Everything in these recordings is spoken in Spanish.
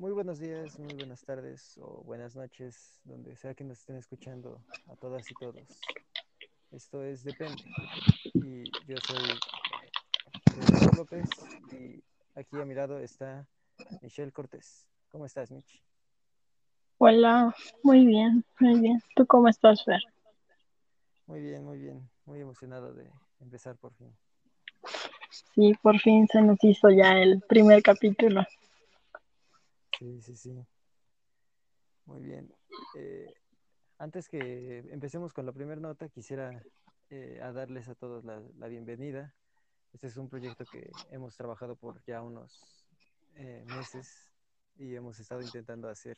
muy buenos días, muy buenas tardes o buenas noches, donde sea que nos estén escuchando a todas y todos. Esto es Depende. Y yo soy Federico López y aquí a mi lado está Michelle Cortés. ¿Cómo estás, Mich? Hola, muy bien, muy bien. ¿Tú cómo estás, Fer? Muy bien, muy bien. Muy emocionado de empezar por fin. Sí, por fin se nos hizo ya el primer capítulo. Sí, sí, sí. Muy bien. Eh, antes que empecemos con la primera nota, quisiera eh, a darles a todos la, bienvenida. Este es un proyecto que hemos trabajado por ya unos eh, meses y hemos estado intentando hacer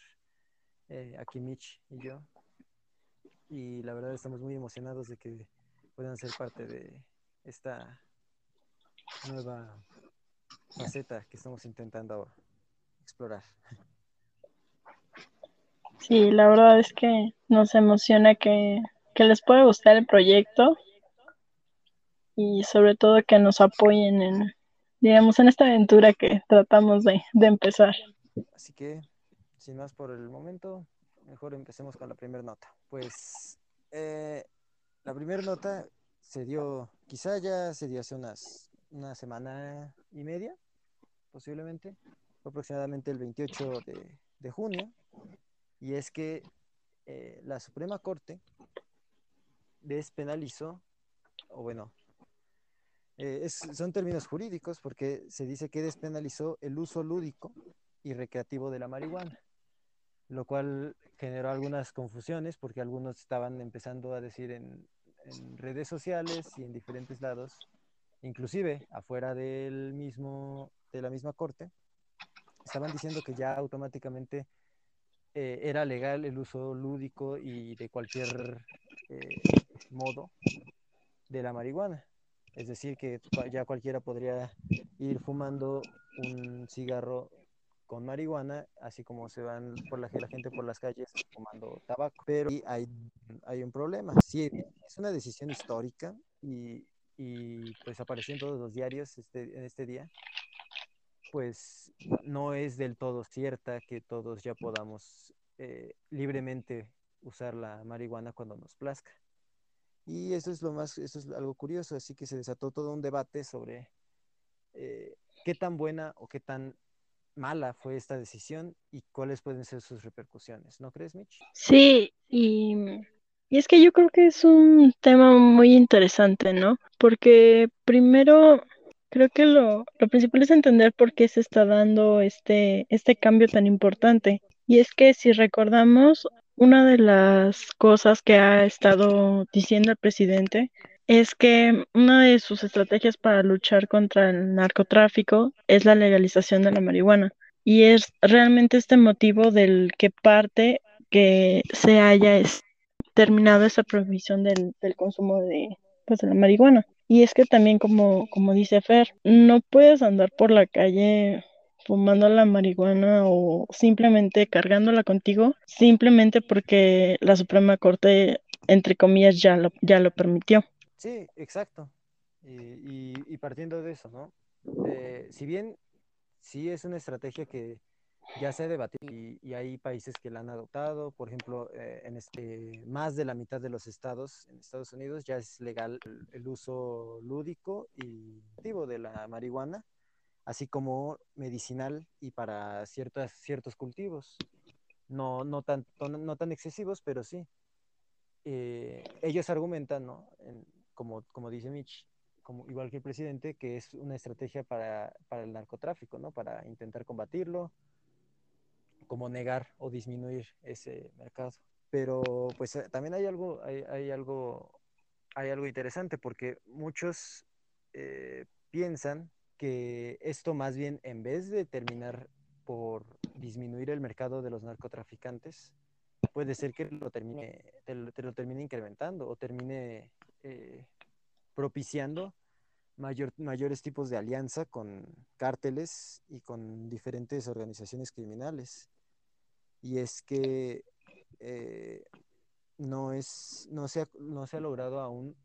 eh, aquí Mitch y yo. Y la verdad estamos muy emocionados de que puedan ser parte de esta nueva faceta que estamos intentando explorar. Sí, la verdad es que nos emociona que, que les pueda gustar el proyecto y sobre todo que nos apoyen en, digamos, en esta aventura que tratamos de, de empezar. Así que, sin más por el momento, mejor empecemos con la primera nota. Pues eh, la primera nota se dio, quizá ya se dio hace unas, una semana y media, posiblemente, aproximadamente el 28 de, de junio, y es que eh, la Suprema Corte despenalizó, o bueno, eh, son términos jurídicos porque se dice que despenalizó el uso lúdico y recreativo de la marihuana, lo cual generó algunas confusiones porque algunos estaban empezando a decir en, en redes sociales y en diferentes lados, inclusive afuera del mismo, de la misma corte, estaban diciendo que ya automáticamente eh, era legal el uso lúdico y de cualquier eh, modo de la marihuana. Es decir, que ya cualquiera podría ir fumando un cigarro con marihuana, así como se van por la, gente por las calles fumando tabaco. Pero hay, hay un problema. Sí, es una decisión histórica y, y pues apareció en todos los diarios este, en este día pues no es del todo cierta que todos ya podamos eh, libremente usar la marihuana cuando nos plazca. Y eso es lo más, eso es algo curioso, así que se desató todo un debate sobre eh, qué tan buena o qué tan mala fue esta decisión y cuáles pueden ser sus repercusiones, ¿no crees, Mitch? Sí, y, y es que yo creo que es un tema muy interesante, ¿no? Porque primero Creo que lo, lo, principal es entender por qué se está dando este, este cambio tan importante. Y es que si recordamos, una de las cosas que ha estado diciendo el presidente es que una de sus estrategias para luchar contra el narcotráfico es la legalización de la marihuana. Y es realmente este motivo del que parte que se haya terminado esa prohibición del, del consumo de, pues, de la marihuana. Y es que también, como, como dice Fer, no puedes andar por la calle fumando la marihuana o simplemente cargándola contigo, simplemente porque la Suprema Corte, entre comillas, ya lo, ya lo permitió. Sí, exacto. Y, partiendo de eso, ¿no? Eh, si bien sí es una estrategia que ya se ha debatido y, y, hay países que la han adoptado. Por ejemplo, eh, en este, más de la mitad de los estados en Estados Unidos ya es legal el, uso lúdico y activo de la marihuana, así como medicinal y para ciertas, ciertos cultivos. No, no, tan, no tan excesivos, pero sí. Eh, ellos argumentan, ¿no? En, como, como dice Mitch, como, igual que el presidente, que es una estrategia para, para el narcotráfico, ¿no? Para intentar combatirlo, como negar o disminuir ese mercado. Pero pues eh, también hay algo, hay, algo, hay algo interesante porque muchos eh, piensan que esto más bien en vez de terminar por disminuir el mercado de los narcotraficantes, puede ser que lo termine, te lo, te lo termine incrementando o termine eh, propiciando mayor, mayores tipos de alianza con cárteles y con diferentes organizaciones criminales y es que eh, no, es, no, se ha, no se ha logrado aún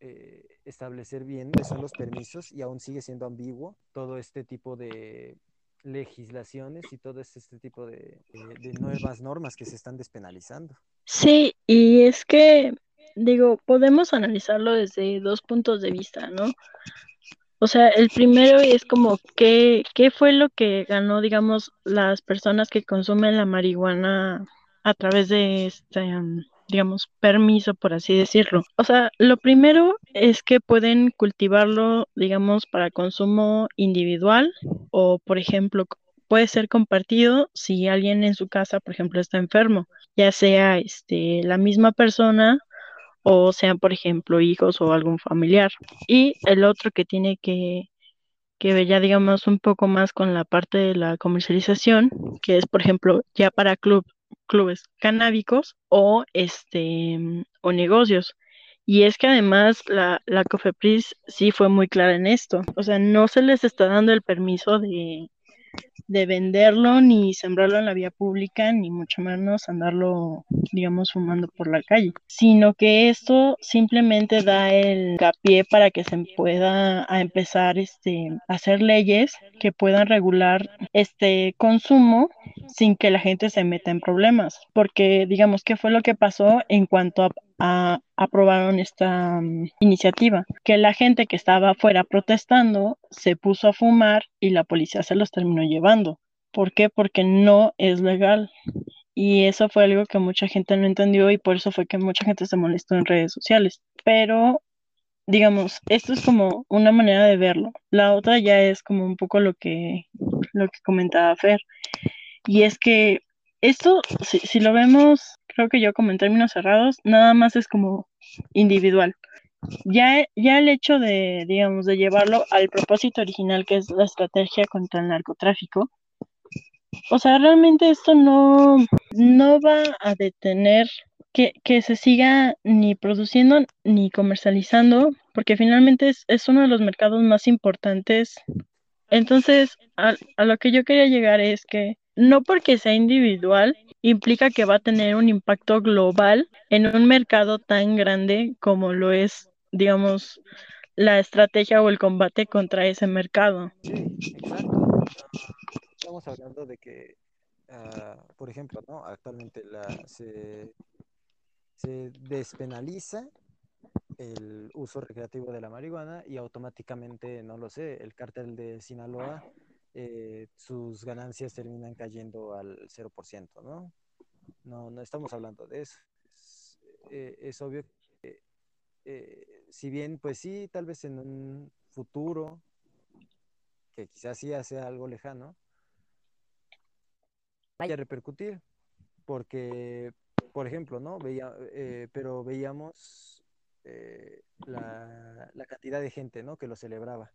eh, establecer bien cuáles son los permisos y aún sigue siendo ambiguo todo este tipo de legislaciones y todo este tipo de, de, nuevas normas que se están despenalizando. Sí, y es que, digo, podemos analizarlo desde dos puntos de vista, ¿no? O sea, el primero es como qué, qué fue lo que ganó, digamos, las personas que consumen la marihuana a través de este, digamos, permiso, por así decirlo. O sea, lo primero es que pueden cultivarlo, digamos, para consumo individual o, por ejemplo, puede ser compartido si alguien en su casa, por ejemplo, está enfermo, ya sea este, la misma persona o sean, por ejemplo, hijos o algún familiar. Y el otro que tiene que, que ver ya, digamos, un poco más con la parte de la comercialización, que es, por ejemplo, ya para club, clubes canábicos o, este, o negocios. Y es que además la, la COFEPRIS sí fue muy clara en esto. O sea, no se les está dando el permiso de, de venderlo ni sembrarlo en la vía pública, ni mucho menos andarlo, digamos, fumando por la calle, sino que esto simplemente da el capié para que se pueda empezar este, a hacer leyes que puedan regular este consumo sin que la gente se meta en problemas, porque digamos, ¿qué fue lo que pasó en cuanto a, aprobaron esta mm, iniciativa, que la gente que estaba afuera protestando se puso a fumar y la policía se los terminó llevando. ¿Por qué? Porque no es legal. Y eso fue algo que mucha gente no entendió y por eso fue que mucha gente se molestó en redes sociales. Pero, digamos, esto es como una manera de verlo. La otra ya es como un poco lo que, lo que comentaba Fer. Y es que esto, si, si lo vemos, creo que yo como en términos cerrados, nada más es como individual. Ya, ya el hecho de, digamos, de llevarlo al propósito original, que es la estrategia contra el narcotráfico, o sea, realmente esto no, no va a detener que, que, se siga ni produciendo ni comercializando, porque finalmente es, es uno de los mercados más importantes. Entonces, a, a, lo que yo quería llegar es que no porque sea individual implica que va a tener un impacto global en un mercado tan grande como lo es, digamos, la estrategia o el combate contra ese mercado. Sí, exacto. Estamos hablando de que, uh, por ejemplo, ¿no? actualmente la, se, se despenaliza el uso recreativo de la marihuana y automáticamente, no lo sé, el cártel de Sinaloa eh, sus ganancias terminan cayendo al 0%, ¿no? No, no estamos hablando de eso. Es, eh, obvio que, eh, si bien, pues sí, tal vez en un futuro, que quizás sí sea algo lejano, vaya a repercutir, porque, por ejemplo, ¿no? Veía, pero veíamos la, la, cantidad de gente, ¿no? Que lo celebraba.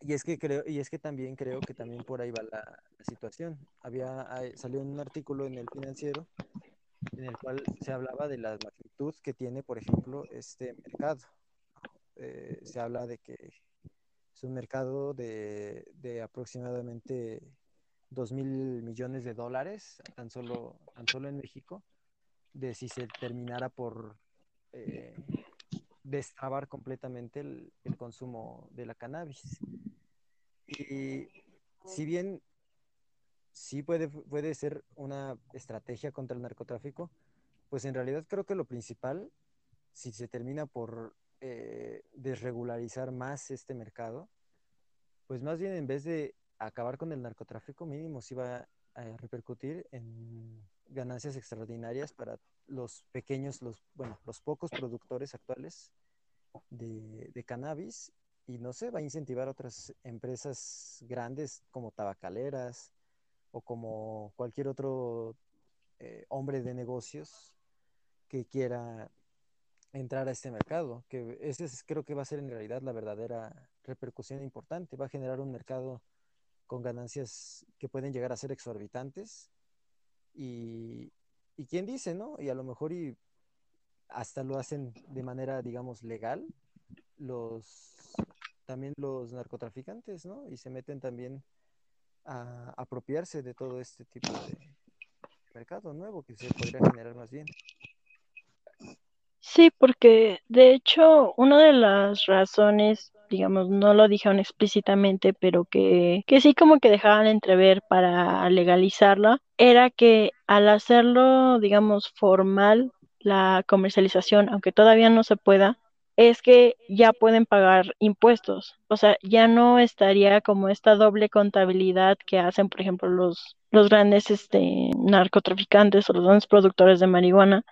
Y es que creo, y es que también creo que también por ahí va la, situación. Había salió un artículo en el financiero en el cual se hablaba de la magnitud que tiene, por ejemplo, este mercado. Eh, se habla de que es un mercado de, de aproximadamente 2 mil millones de dólares, tan solo, tan solo en México, de si se terminara por eh, destrabar completamente el, consumo de la cannabis. Y si bien sí puede, puede ser una estrategia contra el narcotráfico, pues en realidad creo que lo principal, si se termina por eh, desregularizar más este mercado, pues más bien en vez de acabar con el narcotráfico mínimo, sí va a repercutir en ganancias extraordinarias para los pequeños, los, bueno, los pocos productores actuales de, cannabis y no sé, va a incentivar a otras empresas grandes como tabacaleras o como cualquier otro eh, hombre de negocios que quiera entrar a este mercado, que ese creo que va a ser en realidad la verdadera repercusión importante, va a generar un mercado con ganancias que pueden llegar a ser exorbitantes y, y quién dice, ¿no? Y a lo mejor y hasta lo hacen de manera, digamos, legal los también los narcotraficantes, ¿no? Y se meten también a apropiarse de todo este tipo de mercado nuevo que se podría generar más bien. Sí, porque de hecho una de las razones digamos, no lo dijeron explícitamente, pero que, que sí como que dejaban entrever para legalizarla, era que al hacerlo, digamos, formal, la comercialización, aunque todavía no se pueda, es que ya pueden pagar impuestos. O sea, ya no estaría como esta doble contabilidad que hacen, por ejemplo, los, los grandes este, narcotraficantes o los grandes productores de marihuana,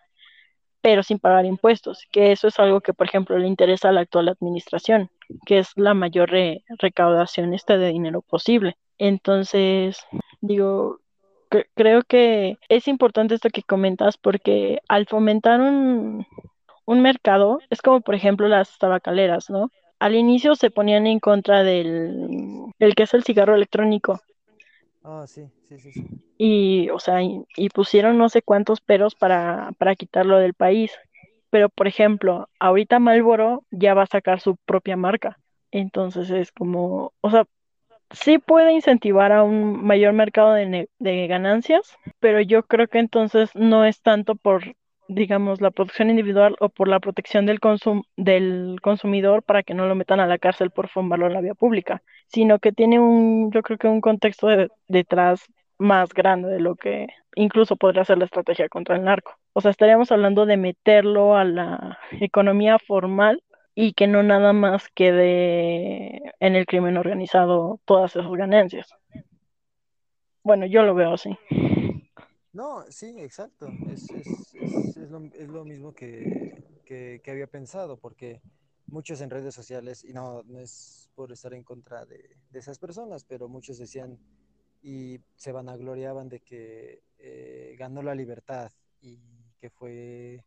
pero sin pagar impuestos, que eso es algo que, por ejemplo, le interesa a la actual administración, que es la mayor recaudación esta de dinero posible. Entonces, digo, creo que es importante esto que comentas porque al fomentar un, un mercado, es como por ejemplo las tabacaleras, ¿no? Al inicio se ponían en contra del, el que es el cigarro electrónico. Ah, sí, sí, sí, sí. Y, o sea, y, pusieron no sé cuántos peros para, para quitarlo del país. Pero, por ejemplo, ahorita Marlboro ya va a sacar su propia marca. Entonces es como, o sea, sí puede incentivar a un mayor mercado de, de, ganancias, pero yo creo que entonces no es tanto por digamos, la producción individual o por la protección del, del consumidor para que no lo metan a la cárcel por fumarlo en la vía pública, sino que tiene un, yo creo que un contexto detrás más grande de lo que incluso podría ser la estrategia contra el narco. O sea, estaríamos hablando de meterlo a la economía formal y que no nada más quede en el crimen organizado todas esas ganancias. Bueno, yo lo veo así. No, sí, exacto. Es, es, es, es, lo, mismo que, que, que, había pensado, porque muchos en redes sociales, y no, no es por estar en contra de, de esas personas, pero muchos decían y se vanagloriaban de que eh, ganó la libertad y que fue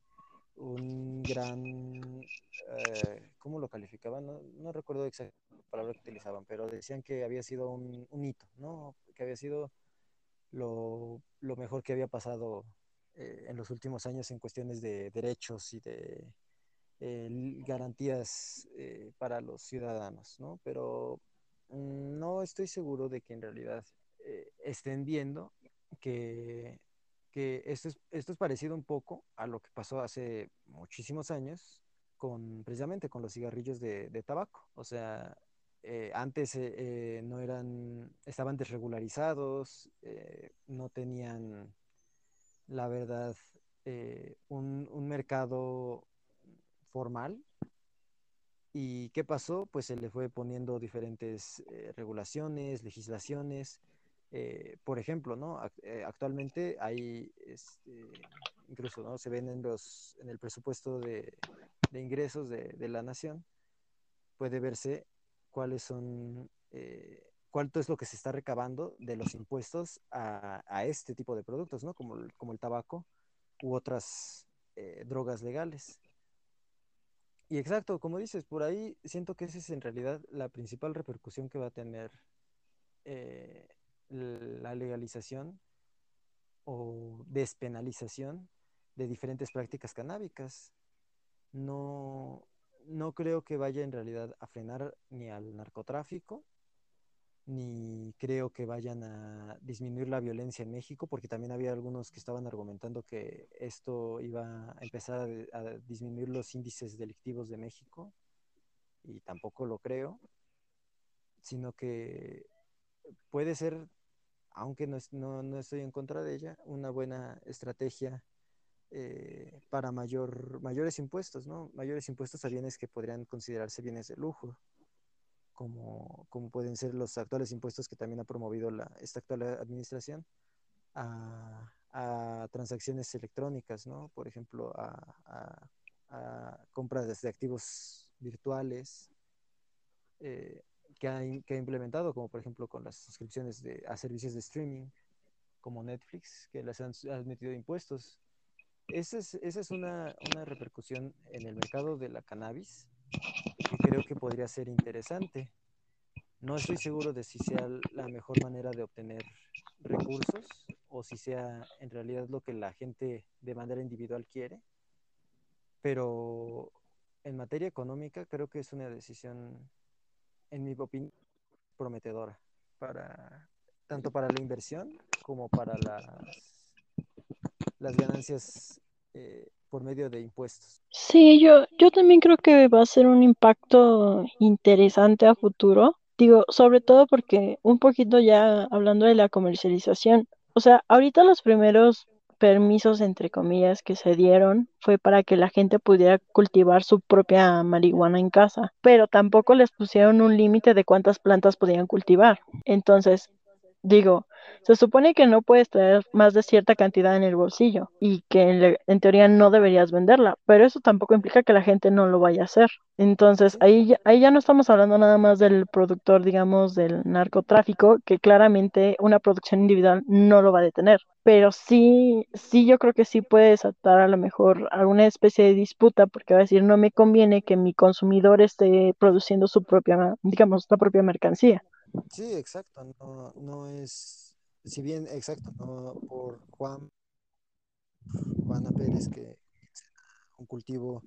un gran, eh, ¿cómo lo calificaban? No, no recuerdo exactamente la palabra que utilizaban, pero decían que había sido un, hito, ¿no? Que había sido lo, lo mejor que había pasado eh, en los últimos años en cuestiones de derechos y de eh, garantías para los ciudadanos, ¿no? Pero mm, no estoy seguro de que en realidad eh, estén viendo que, que esto, es, esto es parecido un poco a lo que pasó hace muchísimos años con precisamente con los cigarrillos de, de tabaco. O sea, eh, antes eh, eh, no eran, estaban desregularizados, no tenían, la verdad, un, un, mercado formal. ¿Y qué pasó? Pues se le fue poniendo diferentes regulaciones, legislaciones. Por ejemplo, ¿no? actualmente hay, este, incluso, ¿no? Se ven en, los, en el presupuesto de, de ingresos de, de la nación, puede verse cuáles son, eh, cuánto es lo que se está recabando de los impuestos a, a este tipo de productos, ¿no? Como, como el tabaco u otras eh, drogas legales. Y exacto, como dices, por ahí siento que esa es en realidad la principal repercusión que va a tener eh, la legalización o despenalización de diferentes prácticas canábicas. No, no creo que vaya en realidad a frenar ni al narcotráfico, ni creo que vayan a disminuir la violencia en México, porque también había algunos que estaban argumentando que esto iba a empezar a, a disminuir los índices delictivos de México, y tampoco lo creo, sino que puede ser, aunque no, no, no estoy en contra de ella, una buena estrategia eh, para mayor, mayores impuestos, ¿no? Mayores impuestos a bienes que podrían considerarse bienes de lujo, como, como pueden ser los actuales impuestos que también ha promovido la, esta actual administración a, a transacciones electrónicas, ¿no? Por ejemplo, a, a, compras de activos virtuales eh, que, ha, que, ha, implementado, como por ejemplo con las suscripciones de, a servicios de streaming como Netflix, que les han, han metido impuestos esa es, esa es una, una, repercusión en el mercado de la cannabis que creo que podría ser interesante. No estoy seguro de si sea la mejor manera de obtener recursos o si sea en realidad lo que la gente de manera individual quiere, pero en materia económica creo que es una decisión, en mi opinión, prometedora para tanto para la inversión como para las las ganancias eh, por medio de impuestos. Sí, yo, yo también creo que va a ser un impacto interesante a futuro. Digo, sobre todo porque un poquito ya hablando de la comercialización, o sea, ahorita los primeros permisos, entre comillas, que se dieron fue para que la gente pudiera cultivar su propia marihuana en casa, pero tampoco les pusieron un límite de cuántas plantas podían cultivar. Entonces, digo, se supone que no puedes traer más de cierta cantidad en el bolsillo y que en, le- en teoría no deberías venderla, pero eso tampoco implica que la gente no lo vaya a hacer. Entonces, ahí, ya- ahí ya no estamos hablando nada más del productor, digamos, del narcotráfico, que claramente una producción individual no lo va a detener. Pero sí, sí, yo creo que sí puede desatar a lo mejor alguna especie de disputa, porque va a decir, no me conviene que mi consumidor esté produciendo su propia, digamos, la propia mercancía. Sí, exacto. No, no es, si bien, exacto, no por Juan, Juana Pérez, que un cultivo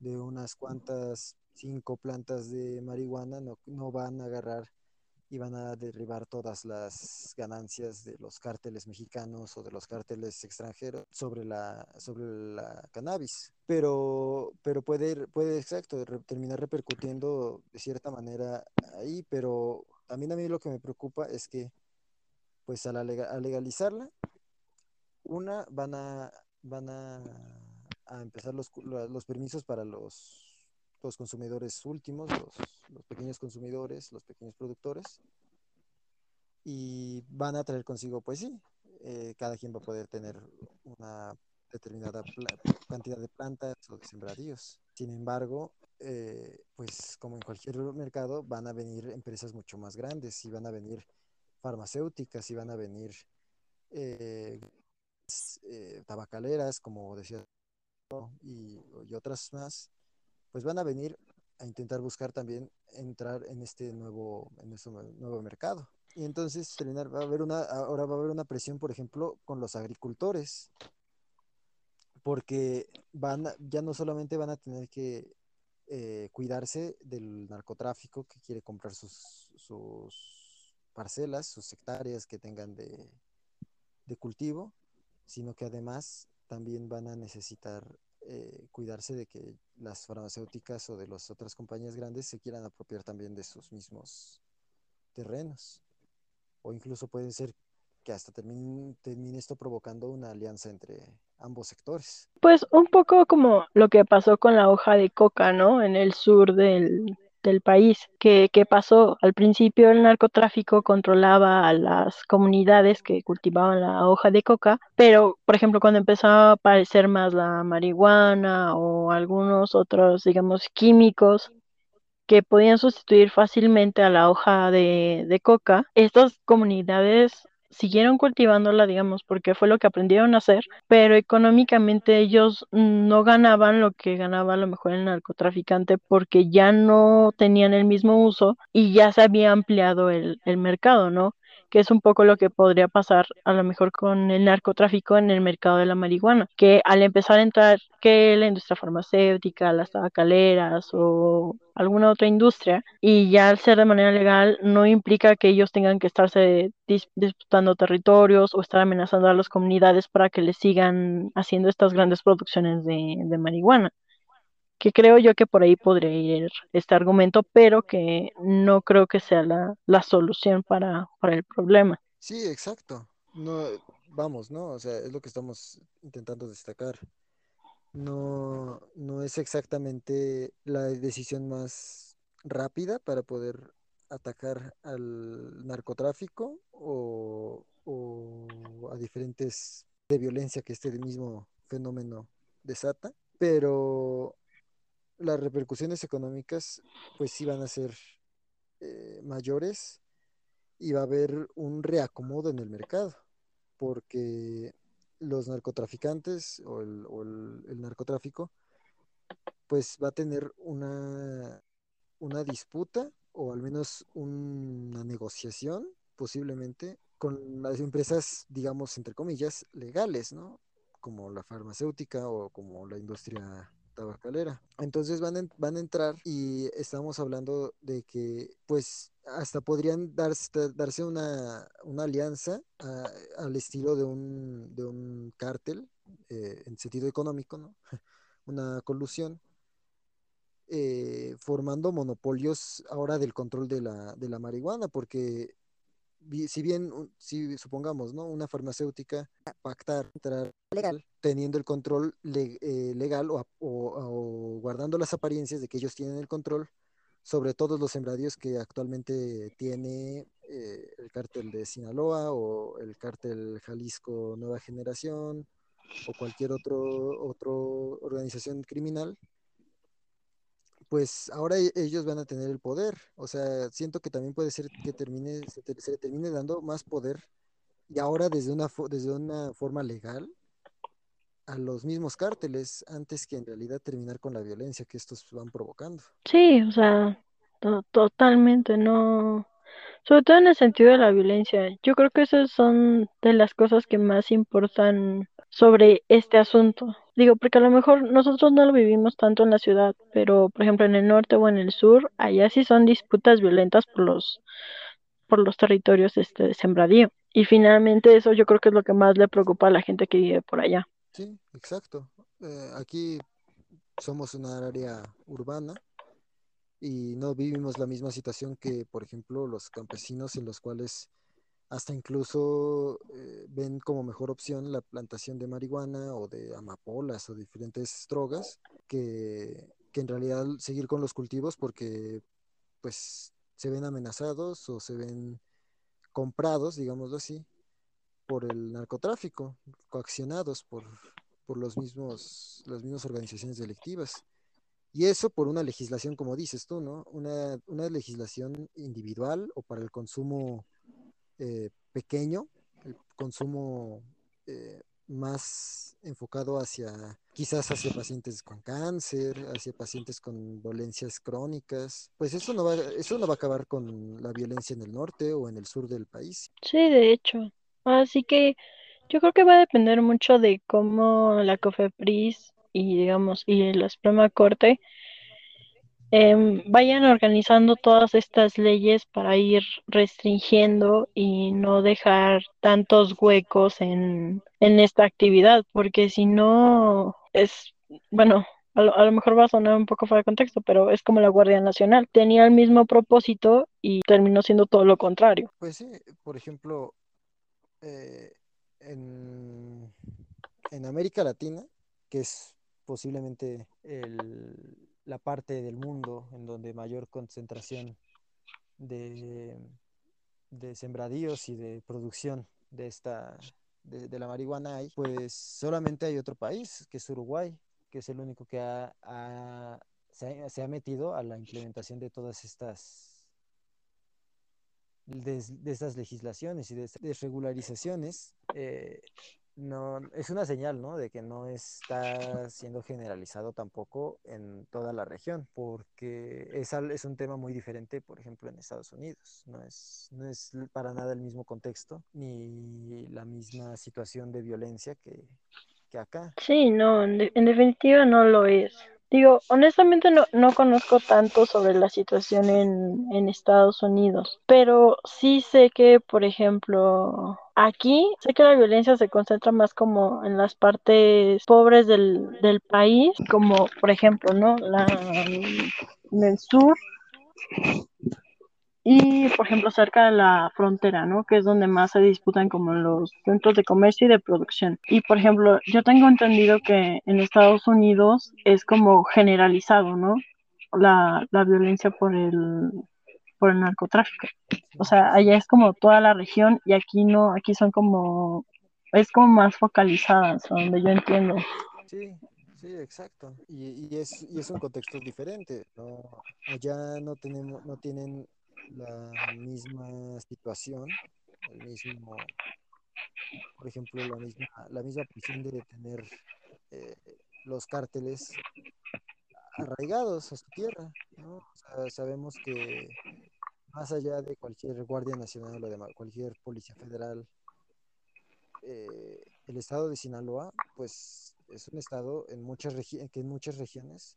de unas cuantas, cinco plantas de marihuana, no, no van a agarrar y van a derribar todas las ganancias de los cárteles mexicanos o de los cárteles extranjeros sobre la, sobre la cannabis. Pero, pero puede, puede exacto, re- terminar repercutiendo de cierta manera ahí, pero también a mí lo que me preocupa es que, pues a, la lega- a legalizarla, una, van a, van a, empezar los, los permisos para los, los consumidores últimos, los, pequeños consumidores, los pequeños productores, y van a traer consigo, pues sí, eh, cada quien va a poder tener una determinada cantidad de plantas o de sembradíos. Sin embargo, eh, pues como en cualquier mercado, van a venir empresas mucho más grandes y van a venir farmacéuticas y van a venir eh, eh, tabacaleras, como decía, y, y otras más, pues van a venir a intentar buscar también entrar en este nuevo, en este nuevo mercado. Y entonces terminar, va a haber una, ahora va a haber una presión, por ejemplo, con los agricultores, porque van, ya no solamente van a tener que eh, cuidarse del narcotráfico que quiere comprar sus, parcelas, sus hectáreas que tengan de, cultivo, sino que además también van a necesitar eh, cuidarse de que las farmacéuticas o de las otras compañías grandes se quieran apropiar también de sus mismos terrenos. O incluso puede ser que hasta termine, termine esto provocando una alianza entre ambos sectores. Pues un poco como lo que pasó con la hoja de coca, ¿no? En el sur del, del país, que, que pasó al principio el narcotráfico controlaba a las comunidades que cultivaban la hoja de coca, pero por ejemplo cuando empezó a aparecer más la marihuana o algunos otros, digamos, químicos que podían sustituir fácilmente a la hoja de, de coca, estas comunidades siguieron cultivándola, digamos, porque fue lo que aprendieron a hacer, pero económicamente ellos no ganaban lo que ganaba a lo mejor el narcotraficante porque ya no tenían el mismo uso y ya se había ampliado el, el mercado, ¿no? Que es un poco lo que podría pasar a lo mejor con el narcotráfico en el mercado de la marihuana, que al empezar a entrar que la industria farmacéutica, las tabacaleras o alguna otra industria, y ya al ser de manera legal no implica que ellos tengan que estarse dis disputando territorios o estar amenazando a las comunidades para que les sigan haciendo estas grandes producciones de marihuana que creo yo que por ahí podría ir este argumento, pero que no creo que sea la, la solución para, para el problema. Sí, exacto. No, vamos, ¿no? O sea, es lo que estamos intentando destacar. No, no es exactamente la decisión más rápida para poder atacar al narcotráfico o, o a diferentes de violencia que este mismo fenómeno desata, pero las repercusiones económicas pues sí van a ser eh, mayores y va a haber un reacomodo en el mercado, porque los narcotraficantes o el, o el, el narcotráfico pues va a tener una, una disputa o al menos una negociación posiblemente con las empresas, digamos, entre comillas, legales, ¿no? Como la farmacéutica o como la industria Entonces van, van a entrar y estamos hablando de que pues hasta podrían darse, darse una, una alianza a- al estilo de un, de un cártel eh, en sentido económico, ¿no? Una colusión, eh, formando monopolios ahora del control de la, de la marihuana, porque si bien, si supongamos, ¿no? Una farmacéutica pactar, legal, teniendo el control eh, legal o, o, guardando las apariencias de que ellos tienen el control sobre todos los sembradíos que actualmente tiene eh, el cártel de Sinaloa o el cártel Jalisco Nueva Generación o cualquier otro, otro organización criminal, pues ahora e, ellos van a tener el poder. O sea, siento que también puede ser que termine, se, se termine dando más poder y ahora desde una, desde una forma legal a los mismos cárteles antes que en realidad terminar con la violencia que estos van provocando. Sí, o sea, totalmente, no, sobre todo en el sentido de la violencia. Yo creo que esas son de las cosas que más importan sobre este asunto. Digo, porque a lo mejor nosotros no lo vivimos tanto en la ciudad, pero por ejemplo en el norte o en el sur, allá sí son disputas violentas por los por los territorios este, de sembradío. Y finalmente eso yo creo que es lo que más le preocupa a la gente que vive por allá. Sí, exacto. Eh, aquí somos una área urbana y no vivimos la misma situación que, por ejemplo, los campesinos en los cuales hasta incluso eh, ven como mejor opción la plantación de marihuana o de amapolas o diferentes drogas que, que en realidad seguir con los cultivos porque pues se ven amenazados o se ven comprados, digámoslo así, por el narcotráfico, coaccionados por, por los mismos, las mismas organizaciones delictivas. Y eso por una legislación, como dices tú, ¿no? Una, una legislación individual o para el consumo eh, pequeño, el consumo eh, más enfocado hacia, quizás hacia pacientes con cáncer, hacia pacientes con dolencias crónicas, pues eso no va, eso no va a acabar con la violencia en el norte o en el sur del país. Sí, de hecho. Así que yo creo que va a depender mucho de cómo la COFEPRIS y digamos, y la Suprema Corte em, vayan organizando todas estas leyes para ir restringiendo y no dejar tantos huecos en, en esta actividad, porque si no es, bueno, a lo, mejor va a sonar un poco fuera de contexto, pero es como la Guardia Nacional. Tenía el mismo propósito y terminó siendo todo lo contrario. Pues sí, por ejemplo, eh, en, en América Latina, que es posiblemente el, la parte del mundo en donde mayor concentración de, de sembradíos y de producción de esta de, la marihuana hay, pues solamente hay otro país, que es Uruguay, que es el único que ha, se, ha, metido a la implementación de todas estas de, estas legislaciones y de estas desregularizaciones eh, no, es una señal, ¿no? De que no está siendo generalizado tampoco en toda la región, porque es, es un tema muy diferente, por ejemplo, en Estados Unidos. No es, no es para nada el mismo contexto ni la misma situación de violencia que, que acá. Sí, no, en, en definitiva no lo es. Digo, honestamente no, no conozco tanto sobre la situación en, en Estados Unidos, pero sí sé que, por ejemplo, aquí sé que la violencia se concentra más como en las partes pobres del, del país, como por ejemplo, ¿no? La, en el sur y por ejemplo cerca de la frontera, ¿no? Que es donde más se disputan como los centros de comercio y de producción. Y por ejemplo, yo tengo entendido que en Estados Unidos es como generalizado, ¿no? La, la violencia por el por el narcotráfico. O sea, allá es como toda la región y aquí no, aquí son como es como más focalizadas, donde yo entiendo. Sí, Sí, exacto. Y, y, es, y es un contexto diferente. ¿no? Allá no tenemos, no tienen la misma situación, el mismo, por ejemplo, la misma, la misma prisión de tener eh, los cárteles arraigados a su tierra, ¿no? Sabemos que más allá de cualquier Guardia Nacional o de cualquier Policía Federal, eh, el estado de Sinaloa, pues es un estado en muchas que en muchas regiones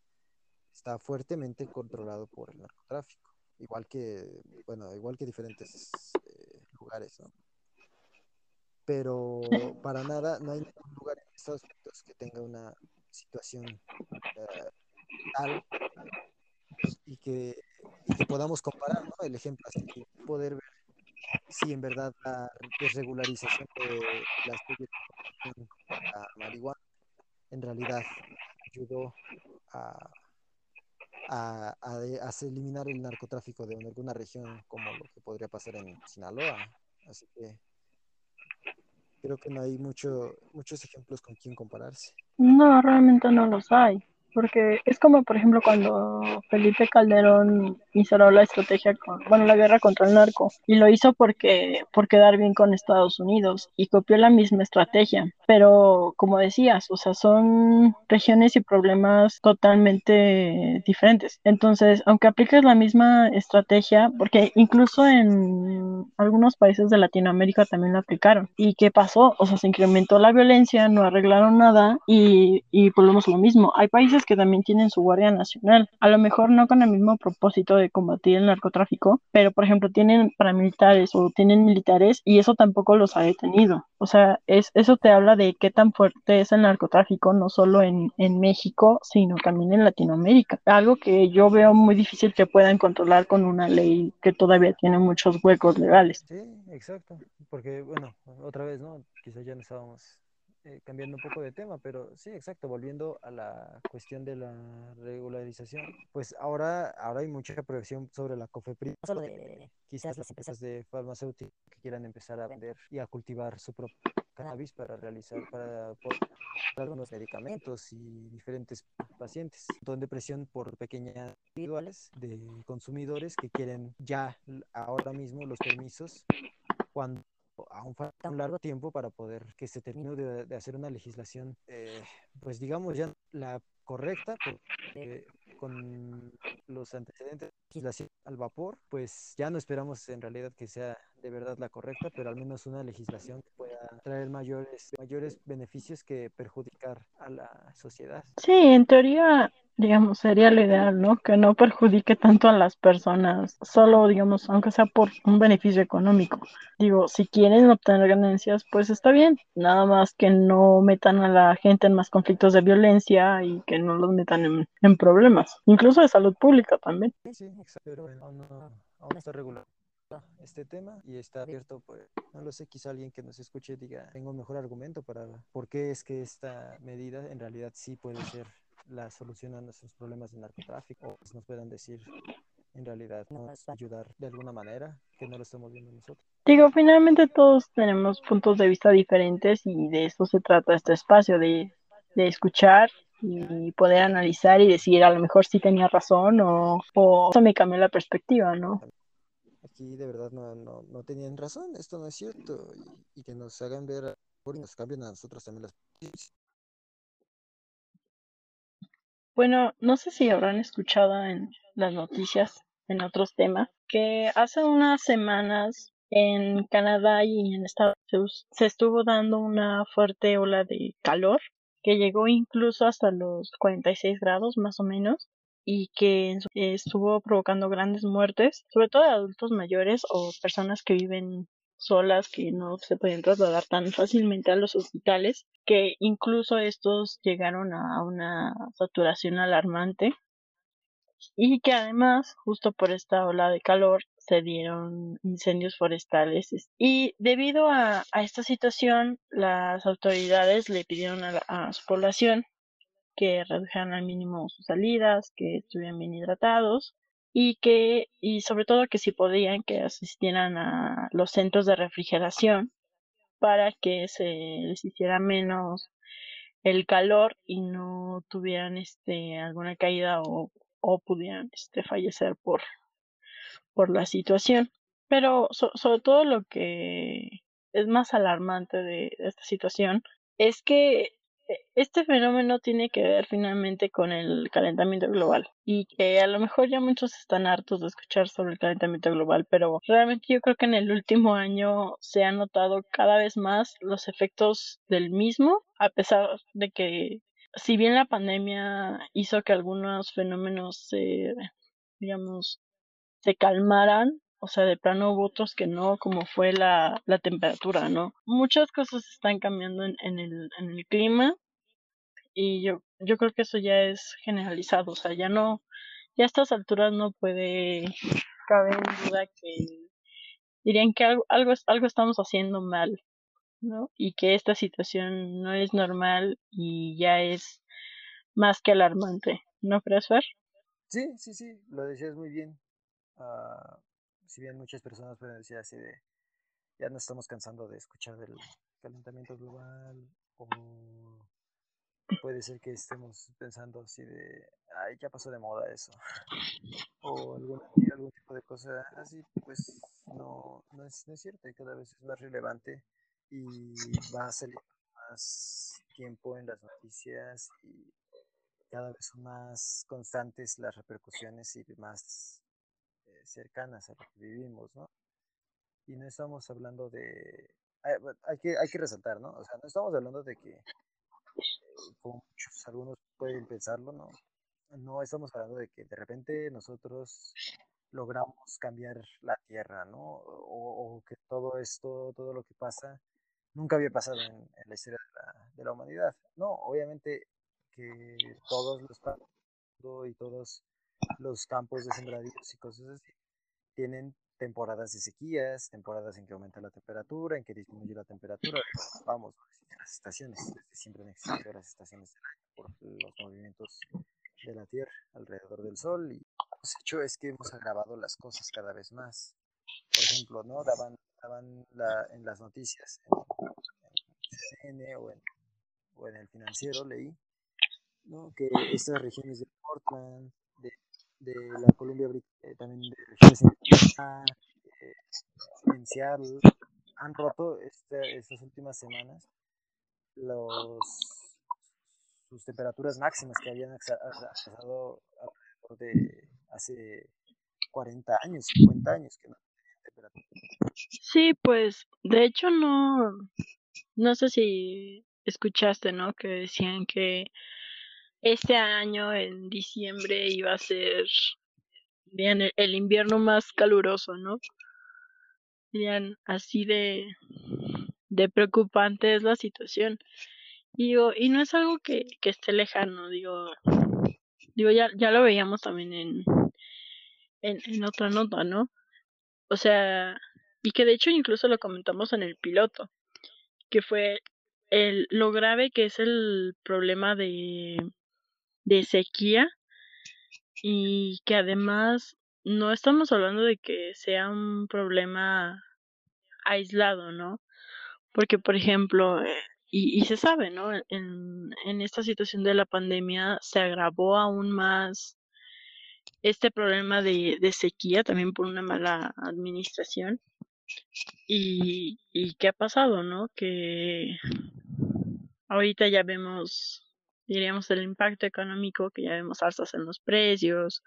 está fuertemente controlado por el narcotráfico igual que, bueno, igual que diferentes eh, lugares, ¿no? pero para nada, no hay ningún lugar en Estados Unidos que tenga una situación eh, tal y que, podamos comparar ¿no? el ejemplo así, poder ver si en verdad la desregularización de las de la marihuana en realidad ayudó a, a, a, a, eliminar el narcotráfico de alguna región como lo que podría pasar en Sinaloa. Así que creo que no hay mucho, muchos ejemplos con quien compararse. No, realmente no los hay. Porque es como, por ejemplo, cuando Felipe Calderón instaló la estrategia, con, bueno, la guerra contra el narco, y lo hizo porque, por quedar bien con Estados Unidos, y copió la misma estrategia. Pero, como decías, o sea, son regiones y problemas totalmente diferentes. Entonces, aunque apliques la misma estrategia, porque incluso en algunos países de Latinoamérica también lo aplicaron. ¿Y qué pasó? O sea, se incrementó la violencia, no arreglaron nada, y, y volvemos lo mismo. Hay países que también tienen su Guardia Nacional, a lo mejor no con el mismo propósito de combatir el narcotráfico, pero por ejemplo tienen paramilitares o tienen militares y eso tampoco los ha detenido. O sea, es, eso te habla de qué tan fuerte es el narcotráfico, no solo en, en México, sino también en Latinoamérica. Algo que yo veo muy difícil que puedan controlar con una ley que todavía tiene muchos huecos legales. Sí, exacto. Porque, bueno, otra vez, ¿no? Quizás ya no estábamos eh, cambiando un poco de tema, pero sí, exacto, volviendo a la cuestión de la regularización, pues ahora, ahora hay mucha proyección sobre la COFEPRIS, solo de quizás las empresas de farmacéuticas que quieran empezar a vender y a cultivar su propio cannabis para realizar, para, por, algunos medicamentos y diferentes pacientes. Don de presión por pequeñas individuales de consumidores que quieren ya ahora mismo los permisos cuando aún falta un largo tiempo para poder que se termine de, de hacer una legislación, eh, pues digamos ya la correcta, porque con los antecedentes de legislación al vapor, pues ya no esperamos en realidad que sea de verdad la correcta, pero al menos una legislación que pueda traer mayores, mayores beneficios que perjudicar a la sociedad. Sí, en teoría digamos, sería lo ideal, ¿no? Que no perjudique tanto a las personas, solo, digamos, aunque sea por un beneficio económico. Digo, si quieren obtener ganancias, pues está bien, nada más que no metan a la gente en más conflictos de violencia y que no los metan en, en problemas, incluso de salud pública también. Sí, exacto, pero aún no, aún está regulado este tema y está abierto, pues, no lo sé, quizá alguien que nos escuche diga, tengo un mejor argumento para por qué es que esta medida en realidad sí puede ser la solución a nuestros problemas de narcotráfico o nos puedan decir en realidad nos ayudar de alguna manera que no lo estamos viendo nosotros. Digo, finalmente todos tenemos puntos de vista diferentes y de eso se trata este espacio, de, de escuchar y poder analizar y decir a lo mejor si tenía razón o, o eso me cambió la perspectiva, ¿no? Aquí de verdad no, no, tenían razón, esto no es cierto y, y que nos hagan ver y nos cambien a nosotros también las Bueno, no sé si habrán escuchado en las noticias, en otros temas, que hace unas semanas en Canadá y en Estados Unidos se estuvo dando una fuerte ola de calor que llegó incluso hasta los 46 grados más o menos y que estuvo provocando grandes muertes, sobre todo de adultos mayores o personas que viven solas que no se pueden trasladar tan fácilmente a los hospitales, que incluso estos llegaron a una saturación alarmante y que además, justo por esta ola de calor, se dieron incendios forestales. Y debido a, a esta situación, las autoridades le pidieron a, la, a su población que redujeran al mínimo sus salidas, que estuvieran bien hidratados y que y sobre todo que si podían que asistieran a los centros de refrigeración para que se les hiciera menos el calor y no tuvieran este alguna caída o, o pudieran este fallecer por por la situación. Pero so, sobre todo lo que es más alarmante de esta situación es que este fenómeno tiene que ver finalmente con el calentamiento global y que a lo mejor ya muchos están hartos de escuchar sobre el calentamiento global, pero realmente yo creo que en el último año se han notado cada vez más los efectos del mismo, a pesar de que si bien la pandemia hizo que algunos fenómenos se, digamos, se calmaran o sea, de plano hubo otros que no, como fue la, la temperatura, ¿no? Muchas cosas están cambiando en, en, el, en el clima y yo, yo creo que eso ya es generalizado, o sea, ya no, ya a estas alturas no puede caber en duda que dirían que algo, algo, algo estamos haciendo mal, ¿no? Y que esta situación no es normal y ya es más que alarmante, ¿no crees, Fer? Sí, sí, sí, lo decías muy bien. Uh, si bien muchas personas pueden decir así de, ya no estamos cansando de escuchar del calentamiento global o puede ser que estemos pensando así de, ay, ya pasó de moda eso. o algún, tipo de cosa así, pues no, no, es, no es cierto y cada vez es más relevante y va a salir más tiempo en las noticias y cada vez son más constantes las repercusiones y más cercanas a lo que vivimos, ¿no? Y no estamos hablando de... Hay, que, hay que resaltar, ¿no? O sea, no estamos hablando de que como muchos, algunos pueden pensarlo, ¿no? No estamos hablando de que de repente nosotros logramos cambiar la Tierra, ¿no? O, que todo esto, todo lo que pasa, nunca había pasado en, la historia de la, humanidad. No, obviamente que todos los y todos los campos de sembradíos y cosas así tienen temporadas de sequías, temporadas en que aumenta la temperatura, en que disminuye la temperatura. Vamos, las estaciones, siempre han existido las estaciones del año por los movimientos de la Tierra alrededor del Sol y lo hecho es que hemos agravado las cosas cada vez más. Por ejemplo, ¿no? Daban, daban la, en las noticias, en, en o, en, o en el financiero, leí, ¿no? que estas regiones de Portland, de, la Columbia eh, también de eh, en Seattle, han roto estas últimas semanas los, sus temperaturas máximas que habían alrededor de hace 40 años, 50 años que no. Sí, pues de hecho no, no sé si escuchaste, ¿no? Que decían que este año en diciembre iba a ser bien el invierno más caluroso, ¿no? Dirían así de de preocupante es la situación. Digo, y no es algo que, que esté lejano, digo, digo, ya, ya lo veíamos también en, en, en otra nota, ¿no? O sea, y que de hecho incluso lo comentamos en el piloto, que fue el, lo grave que es el problema de, de sequía y que además no estamos hablando de que sea un problema aislado, ¿no? Porque, por ejemplo, eh, y, y, se sabe, ¿no? En, en esta situación de la pandemia se agravó aún más este problema de, de sequía, también por una mala administración. Y, y qué ha pasado, ¿no? Que ahorita ya vemos, diríamos, el impacto económico, que ya vemos alzas en los precios,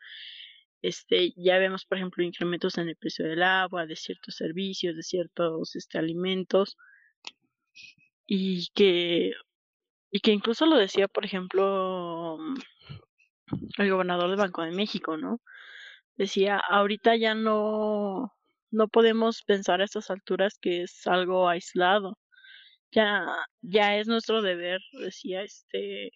este, ya vemos, por ejemplo, incrementos en el precio del agua, de ciertos servicios, de ciertos este, alimentos. Y que y que incluso lo decía por ejemplo el gobernador del Banco de México no decía ahorita ya no no podemos pensar a estas alturas que es algo aislado. Ya ya es nuestro deber decía este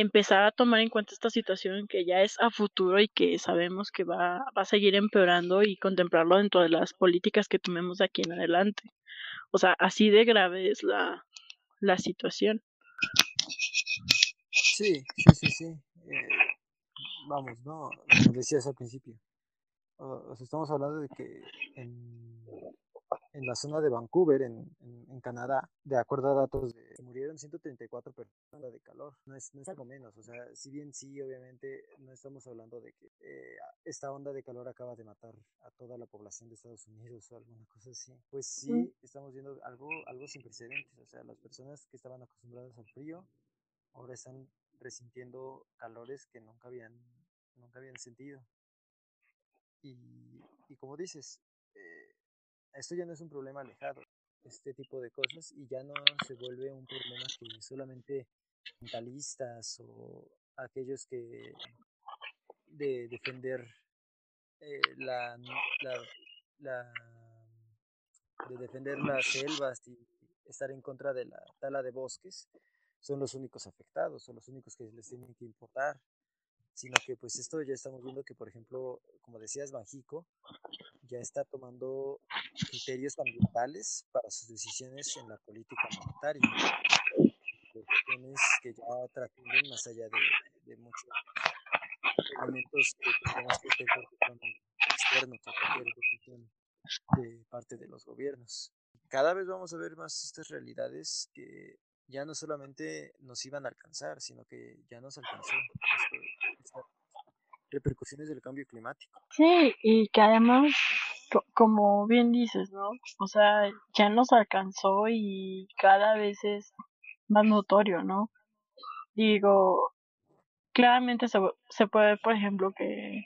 empezar a tomar en cuenta esta situación que ya es a futuro y que sabemos que va, va a seguir empeorando y contemplarlo dentro de las políticas que tomemos de aquí en adelante. O sea, así de grave es la, la situación. Sí, sí, sí, sí. Eh, vamos, ¿no? Como decías al principio. O, sea, estamos hablando de que en, en la zona de Vancouver, en, en, Canadá, de acuerdo a datos, de, murieron 134 personas de calor. No es, no es algo menos. O sea, si bien sí, obviamente, no estamos hablando de que eh, esta onda de calor acaba de matar a toda la población de Estados Unidos o alguna cosa así. Pues sí, estamos viendo algo, algo sin precedentes. O sea, las personas que estaban acostumbradas al frío ahora están resintiendo calores que nunca habían, nunca habían sentido. Y, y como dices, esto ya no es un problema alejado, este tipo de cosas, y ya no se vuelve un problema que solamente mentalistas o aquellos que de defender eh, la, la, de defender las selvas y estar en contra de la tala de bosques, son los únicos afectados, son los únicos que les tienen que importar, sino que pues esto ya estamos viendo que, por ejemplo, como decías, Banjico ya está tomando criterios ambientales para sus decisiones en la política monetaria. Decisiones que ya trascienden más allá de, de muchos elementos que tenemos que tener externos a cualquier decisión de parte de los gobiernos. Cada vez vamos a ver más estas realidades que ya no solamente nos iban a alcanzar, sino que ya nos alcanzó estas repercusiones del cambio climático. Sí, y que además, como bien dices, ¿no? O sea, ya nos alcanzó y cada vez es más notorio, ¿no? Digo, claramente se, se puede ver, por ejemplo, que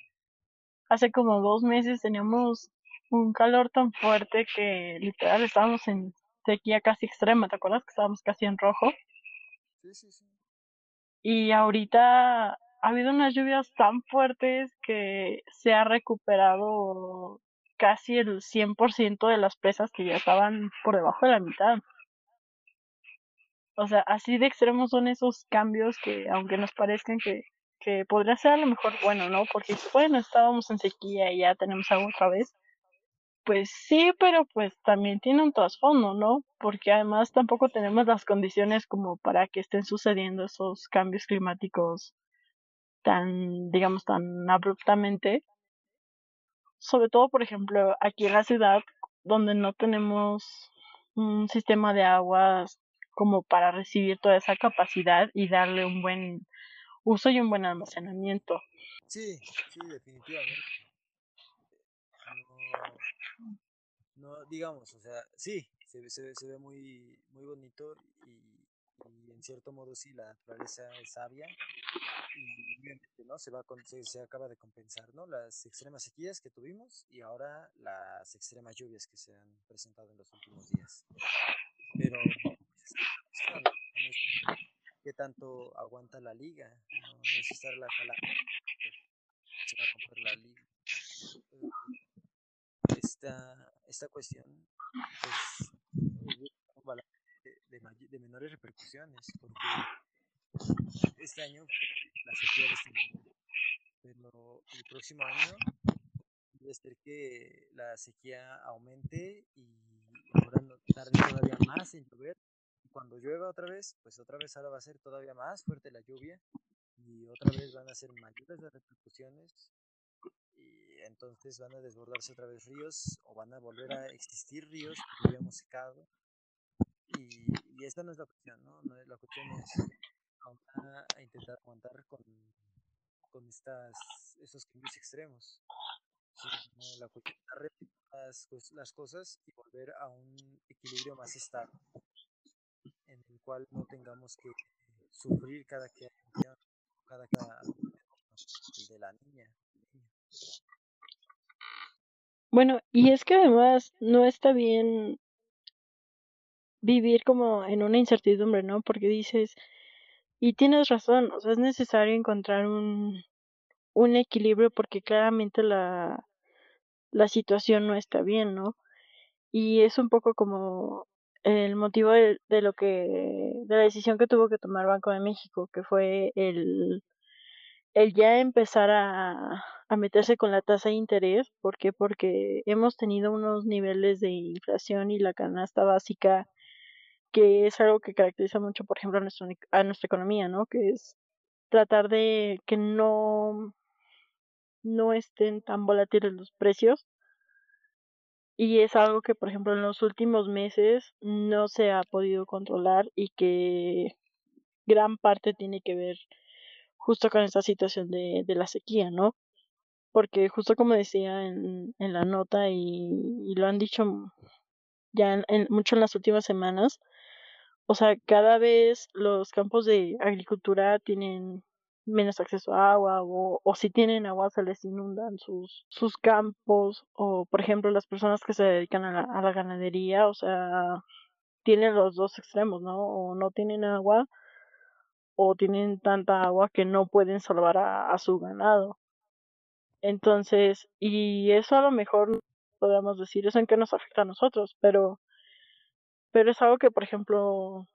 hace como dos meses teníamos un calor tan fuerte que literal estábamos en sequía casi extrema, ¿te acuerdas que estábamos casi en rojo? Sí, sí, sí. Y ahorita ha habido unas lluvias tan fuertes que se ha recuperado casi el 100% de las presas que ya estaban por debajo de la mitad. O sea, así de extremos son esos cambios que, aunque nos parezcan que, que podría ser a lo mejor bueno, ¿no? Porque, bueno, estábamos en sequía y ya tenemos agua otra vez pues sí, pero pues también tiene un trasfondo, ¿no? Porque además tampoco tenemos las condiciones como para que estén sucediendo esos cambios climáticos tan, digamos, tan abruptamente. Sobre todo, por ejemplo, aquí en la ciudad, donde no tenemos un sistema de aguas como para recibir toda esa capacidad y darle un buen uso y un buen almacenamiento. Sí, sí, definitivamente no, digamos, o sea, sí, se, se, se ve muy, muy bonito y, y, en cierto modo sí, la naturaleza es sabia y ¿no? se, va se, se, acaba de compensar ¿no? las extremas sequías que tuvimos y ahora las extremas lluvias que se han presentado en los últimos días. Pero, ¿qué tanto aguanta la liga? No, no es estar la jalada, se va a romper la liga esta, esta cuestión pues, de, de, menores repercusiones, porque este año la sequía descendió, pero el próximo año debe ser que la sequía aumente y ahora tarde todavía más en llover. Y cuando llueva otra vez, pues otra vez ahora va a ser todavía más fuerte la lluvia y otra vez van a ser mayores las repercusiones entonces van a desbordarse otra vez ríos o van a volver a existir ríos que habíamos secado. Y, y, esta no es la cuestión, ¿no? la cuestión es a intentar aguantar con, con estas, estos cambios extremos. la cuestión es las, las cosas y volver a un equilibrio más estable, en el cual no tengamos que sufrir cada que cada, cada el de la niña. Bueno, y es que además no está bien vivir como en una incertidumbre, ¿no? Porque dices, y tienes razón, o sea, es necesario encontrar un, un equilibrio porque claramente la, la situación no está bien, ¿no? Y es un poco como el motivo de, lo que, de la decisión que tuvo que tomar Banco de México, que fue el el ya empezar a, a meterse con la tasa de interés, ¿por qué? Porque hemos tenido unos niveles de inflación y la canasta básica que es algo que caracteriza mucho, por ejemplo, a nuestra, a nuestra economía, ¿no? Que es tratar de que no, no estén tan volátiles los precios. Y es algo que, por ejemplo, en los últimos meses no se ha podido controlar y que gran parte tiene que ver justo con esta situación de, la sequía, ¿no? Porque justo como decía en, en la nota y, y, lo han dicho ya en, mucho en las últimas semanas, o sea, cada vez los campos de agricultura tienen menos acceso a agua o, si tienen agua se les inundan sus, sus campos o por ejemplo las personas que se dedican a la, a la ganadería, o sea, tienen los dos extremos, ¿no? O no tienen agua o tienen tanta agua que no pueden salvar a, a su ganado. Entonces, y eso a lo mejor podríamos decir, eso en qué nos afecta a nosotros, pero, pero es algo que, por ejemplo,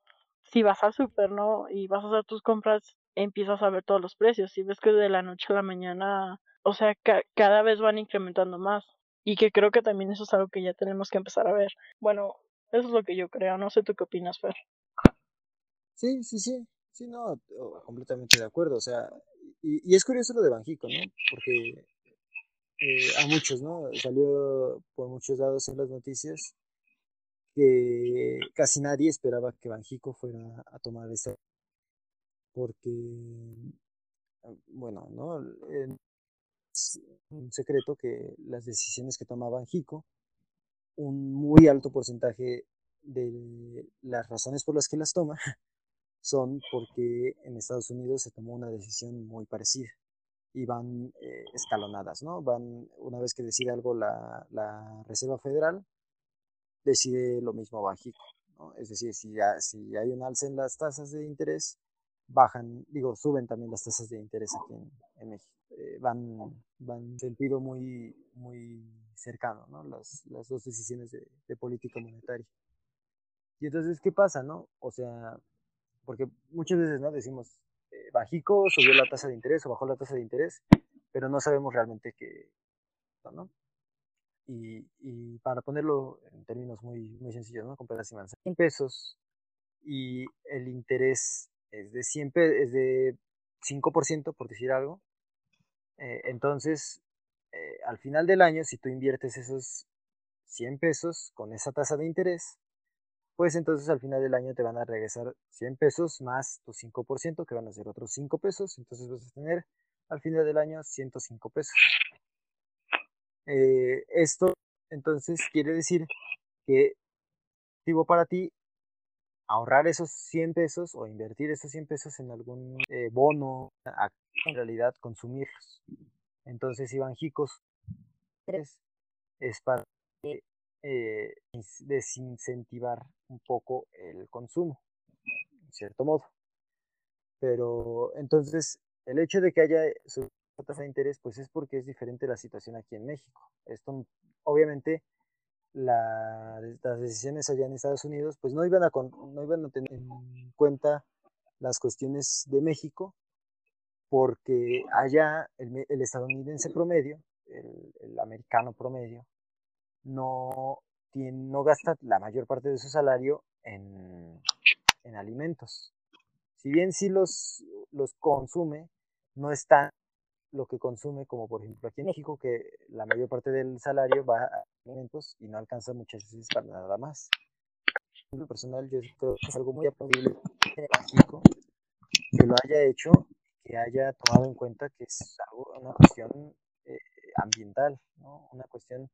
si vas al súper, ¿no? Y vas a hacer tus compras, empiezas a ver todos los precios y ves que de la noche a la mañana, o sea, cada vez van incrementando más. Y que creo que también eso es algo que ya tenemos que empezar a ver. Bueno, eso es lo que yo creo. No sé tú qué opinas, Fer. Sí, sí, sí. Sí, no, completamente de acuerdo. O sea, y, y es curioso lo de Banjico, ¿no? Porque eh, a muchos, ¿no? Salió por muchos lados en las noticias que casi nadie esperaba que Banjico fuera a tomar esta porque bueno, ¿no? Es un secreto que las decisiones que toma Banjico, un muy alto porcentaje de las razones por las que las toma son porque en Estados Unidos se tomó una decisión muy parecida y van eh, escalonadas, ¿no? Van, una vez que decide algo la, la Reserva Federal, decide lo mismo Banjico, ¿no? Es decir, si, si hay un alza en las tasas de interés, bajan, digo, suben también las tasas de interés aquí en, México. Eh, van, van en sentido muy, muy cercano, ¿no? Las, las dos decisiones de, de, política monetaria. Y entonces, ¿qué pasa, no? O sea, porque muchas veces, ¿no? Decimos, eh, Bajico subió la tasa de interés o bajó la tasa de interés, pero no sabemos realmente qué, ¿no? Y, y, para ponerlo en términos muy, muy sencillos, ¿no? Con peras y 100 pesos y el interés es de 100 es de 5%, por decir algo. Eh, entonces, eh, al final del año, si tú inviertes esos 100 pesos con esa tasa de interés, pues entonces al final del año te van a regresar 100 pesos más tu 5%, que van a ser otros 5 pesos. Entonces vas a tener al final del año 105 pesos. Eh, esto entonces quiere decir que activo para ti ahorrar esos 100 pesos o invertir esos 100 pesos en algún eh, bono, en realidad consumirlos. Entonces, Iván Jicos es para eh, desincentivar un poco el consumo, en cierto modo. Pero entonces, el hecho de que haya tasa de interés, pues es porque es diferente la situación aquí en México. Esto, obviamente, la, las decisiones allá en Estados Unidos, pues no iban, a, no iban a tener en cuenta las cuestiones de México, porque allá el, el estadounidense promedio, el, el americano promedio, no, tiene, no gasta la mayor parte de su salario en, en alimentos. Si bien sí los, los consume, no está lo que consume, como por ejemplo aquí en México, que la mayor parte del salario va a alimentos y no alcanza muchas veces para nada más. En lo personal, yo creo que es algo muy aplaudible en México que lo haya hecho, que haya tomado en cuenta que es algo, una cuestión eh, ambiental, ¿no? una cuestión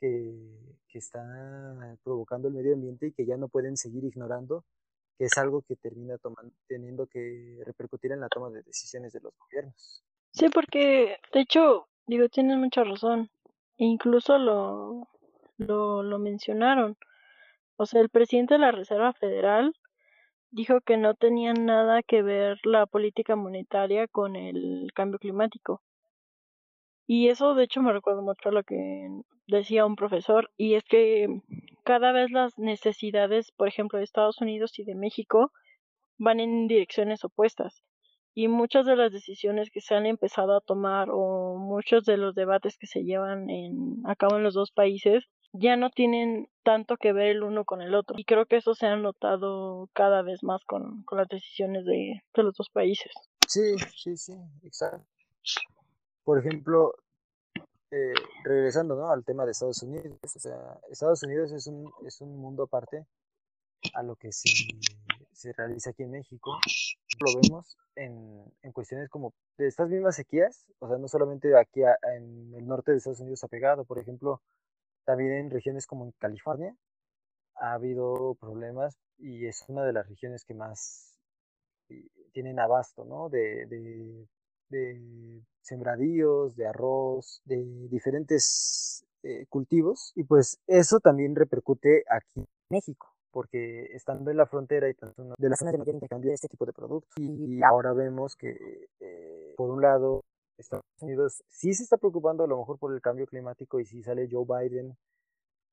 que, que, está provocando el medio ambiente y que ya no pueden seguir ignorando, que es algo que termina tomando, teniendo que repercutir en la toma de decisiones de los gobiernos. Sí, porque de hecho, digo, tienes mucha razón. Incluso lo, lo, mencionaron. O sea, el presidente de la Reserva Federal dijo que no tenía nada que ver la política monetaria con el cambio climático. Y eso de hecho me recuerda mucho a lo que decía un profesor, y es que cada vez las necesidades, por ejemplo, de Estados Unidos y de México van en direcciones opuestas. Y muchas de las decisiones que se han empezado a tomar o muchos de los debates que se llevan en, a cabo en los dos países ya no tienen tanto que ver el uno con el otro. Y creo que eso se ha notado cada vez más con, con las decisiones de, de los dos países. Sí, sí, sí, exacto por ejemplo, eh, regresando ¿no? al tema de Estados Unidos, o sea, Estados Unidos es un, es un mundo aparte a lo que se, se realiza aquí en México. Lo vemos en, en, cuestiones como de estas mismas sequías, o sea, no solamente aquí en el norte de Estados Unidos ha pegado, por ejemplo, también en regiones como en California ha habido problemas y es una de las regiones que más eh, tienen abasto, ¿no? De, de de sembradíos, de arroz, de diferentes eh, cultivos. Y pues eso también repercute aquí en México, porque estando en la frontera y tanto de las zonas de mayor intercambio de este tipo de productos. Y ahora vemos que, eh, por un lado, Estados Unidos sí se está preocupando a lo mejor por el cambio climático y sí sale Joe Biden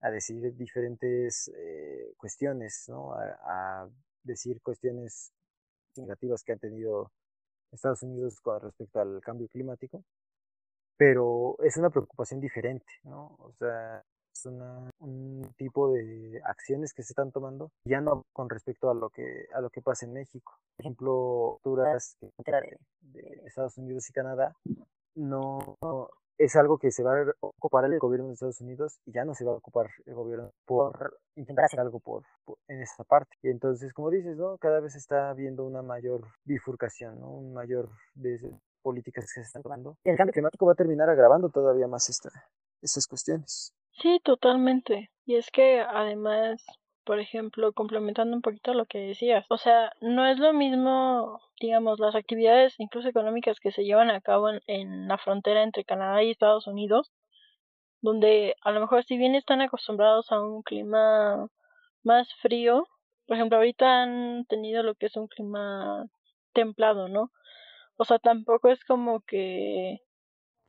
a decir diferentes eh, cuestiones, ¿no? A, decir cuestiones negativas que han tenido Estados Unidos con respecto al cambio climático, pero es una preocupación diferente, ¿no? O sea, es un tipo de acciones que se están tomando, ya no con respecto a lo que, a lo que pasa en México. Por ejemplo, culturas de, de Estados Unidos y Canadá no es algo que se va a ocupar el gobierno de Estados Unidos y ya no se va a ocupar el gobierno por intentar hacer algo por, en esa parte. Y entonces, como dices, ¿no? Cada vez está habiendo una mayor bifurcación, ¿no? Un mayor de políticas que se están tomando. El cambio climático va a terminar agravando todavía más esta, estas cuestiones. Sí, totalmente. Y es que además por ejemplo, complementando un poquito lo que decías, o sea, no es lo mismo, digamos, las actividades incluso económicas que se llevan a cabo en, la frontera entre Canadá y Estados Unidos, donde a lo mejor si bien están acostumbrados a un clima más frío, por ejemplo, ahorita han tenido lo que es un clima templado, ¿no? O sea, tampoco es como que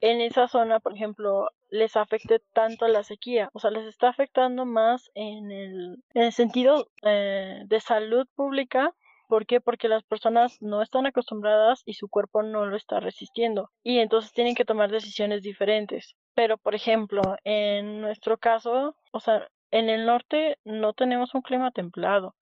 en esa zona, por ejemplo, les afecte tanto la sequía. O sea, les está afectando más en el, en el sentido eh, de salud pública. ¿Por qué? Porque las personas no están acostumbradas y su cuerpo no lo está resistiendo. Y entonces tienen que tomar decisiones diferentes. Pero, por ejemplo, en nuestro caso, o sea, en el norte no tenemos un clima templado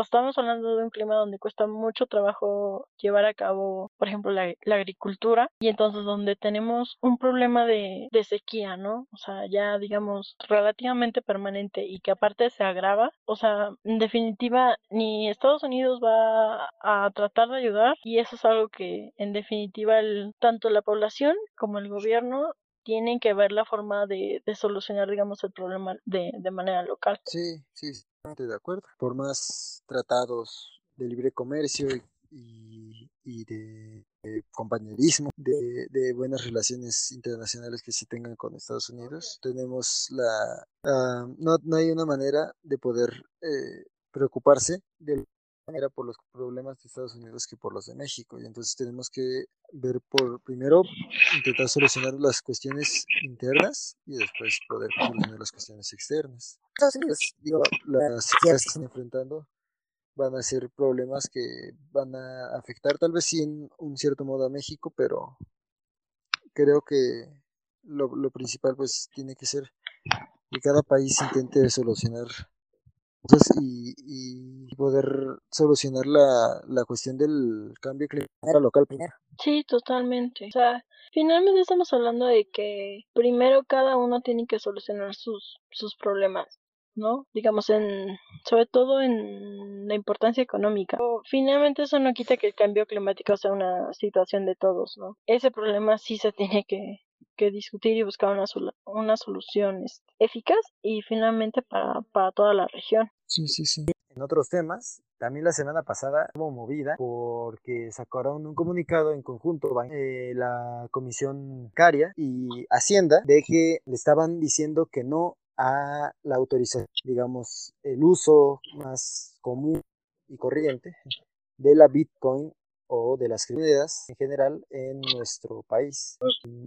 estamos hablando de un clima donde cuesta mucho trabajo llevar a cabo, por ejemplo, la, agricultura y entonces donde tenemos un problema de, de, sequía, ¿no? O sea, ya digamos relativamente permanente y que aparte se agrava, o sea, en definitiva ni Estados Unidos va a tratar de ayudar y eso es algo que en definitiva el, tanto la población como el gobierno tienen que ver la forma de, de solucionar, digamos, el problema de, de manera local. Sí, sí, de acuerdo. Por más tratados de libre comercio y, y de, compañerismo, de, de, buenas relaciones internacionales que se tengan con Estados Unidos, tenemos la... Ah, no, no, hay una manera de poder eh, preocuparse de manera por los problemas de Estados Unidos que por los de México. Y entonces tenemos que ver por, primero, intentar solucionar las cuestiones internas y después poder solucionar las cuestiones externas. Estados Unidos, digo, las que están enfrentando van a ser problemas que van a afectar tal vez sí en un cierto modo a México, pero creo que lo, lo principal pues tiene que ser que cada país intente solucionar y, y poder solucionar la, la cuestión del cambio climático local primero. Sí, totalmente. O sea, finalmente estamos hablando de que primero cada uno tiene que solucionar sus, sus problemas. ¿no? Digamos, en, sobre todo en la importancia económica. finalmente eso no quita que el cambio climático sea una situación de todos, ¿no? Ese problema sí se tiene que, que discutir y buscar una, una solución este, eficaz y finalmente para, para toda la región. Sí, sí, sí. En otros temas, también la semana pasada hubo movida porque sacaron un comunicado en conjunto eh, la Comisión Caria y Hacienda de que le estaban diciendo que no a la autorización, digamos, el uso más común y corriente de la Bitcoin o de las criptomonedas en general en nuestro país.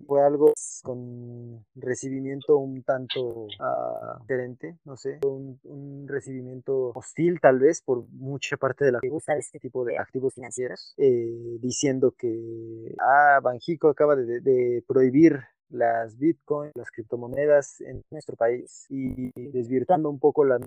Fue algo con recibimiento un tanto uh, diferente, no sé, un, un, recibimiento hostil tal vez por mucha parte de la que gusta este tipo de activos financieros, eh, diciendo que ah, Banjico acaba de, de prohibir las bitcoins, las criptomonedas en nuestro país y desvirtuando un poco la,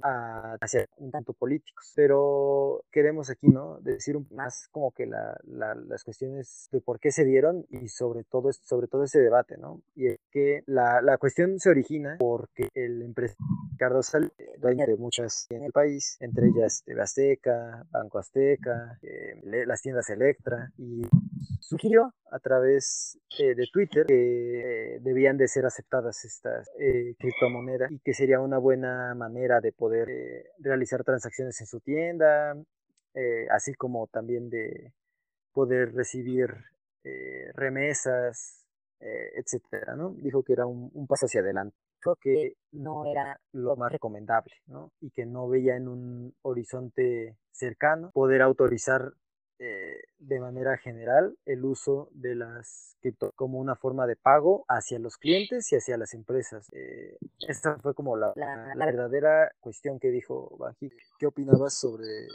hacia un tanto políticos. Pero queremos aquí, ¿no? Decir más como que la, las cuestiones de por qué se dieron y sobre todo, sobre todo ese debate, ¿no? Y es que la, la cuestión se origina porque el empresario Ricardo Sal, dueño de muchas en el país, entre ellas Azteca, Banco Azteca, eh, las tiendas Electra, y sugirió a través eh, de Twitter que eh, debían de ser aceptadas estas eh, criptomonedas y que sería una buena manera de poder realizar transacciones en su tienda, así como también de poder recibir remesas, etcétera, ¿no? Dijo que era un, un paso hacia adelante que no era lo más recomendable, ¿no? Y que no veía en un horizonte cercano poder autorizar eh, de manera general el uso de las cripto como una forma de pago hacia los clientes y hacia las empresas. Eh, esta fue como la, verdadera cuestión que dijo Banji. ¿Qué opinabas sobre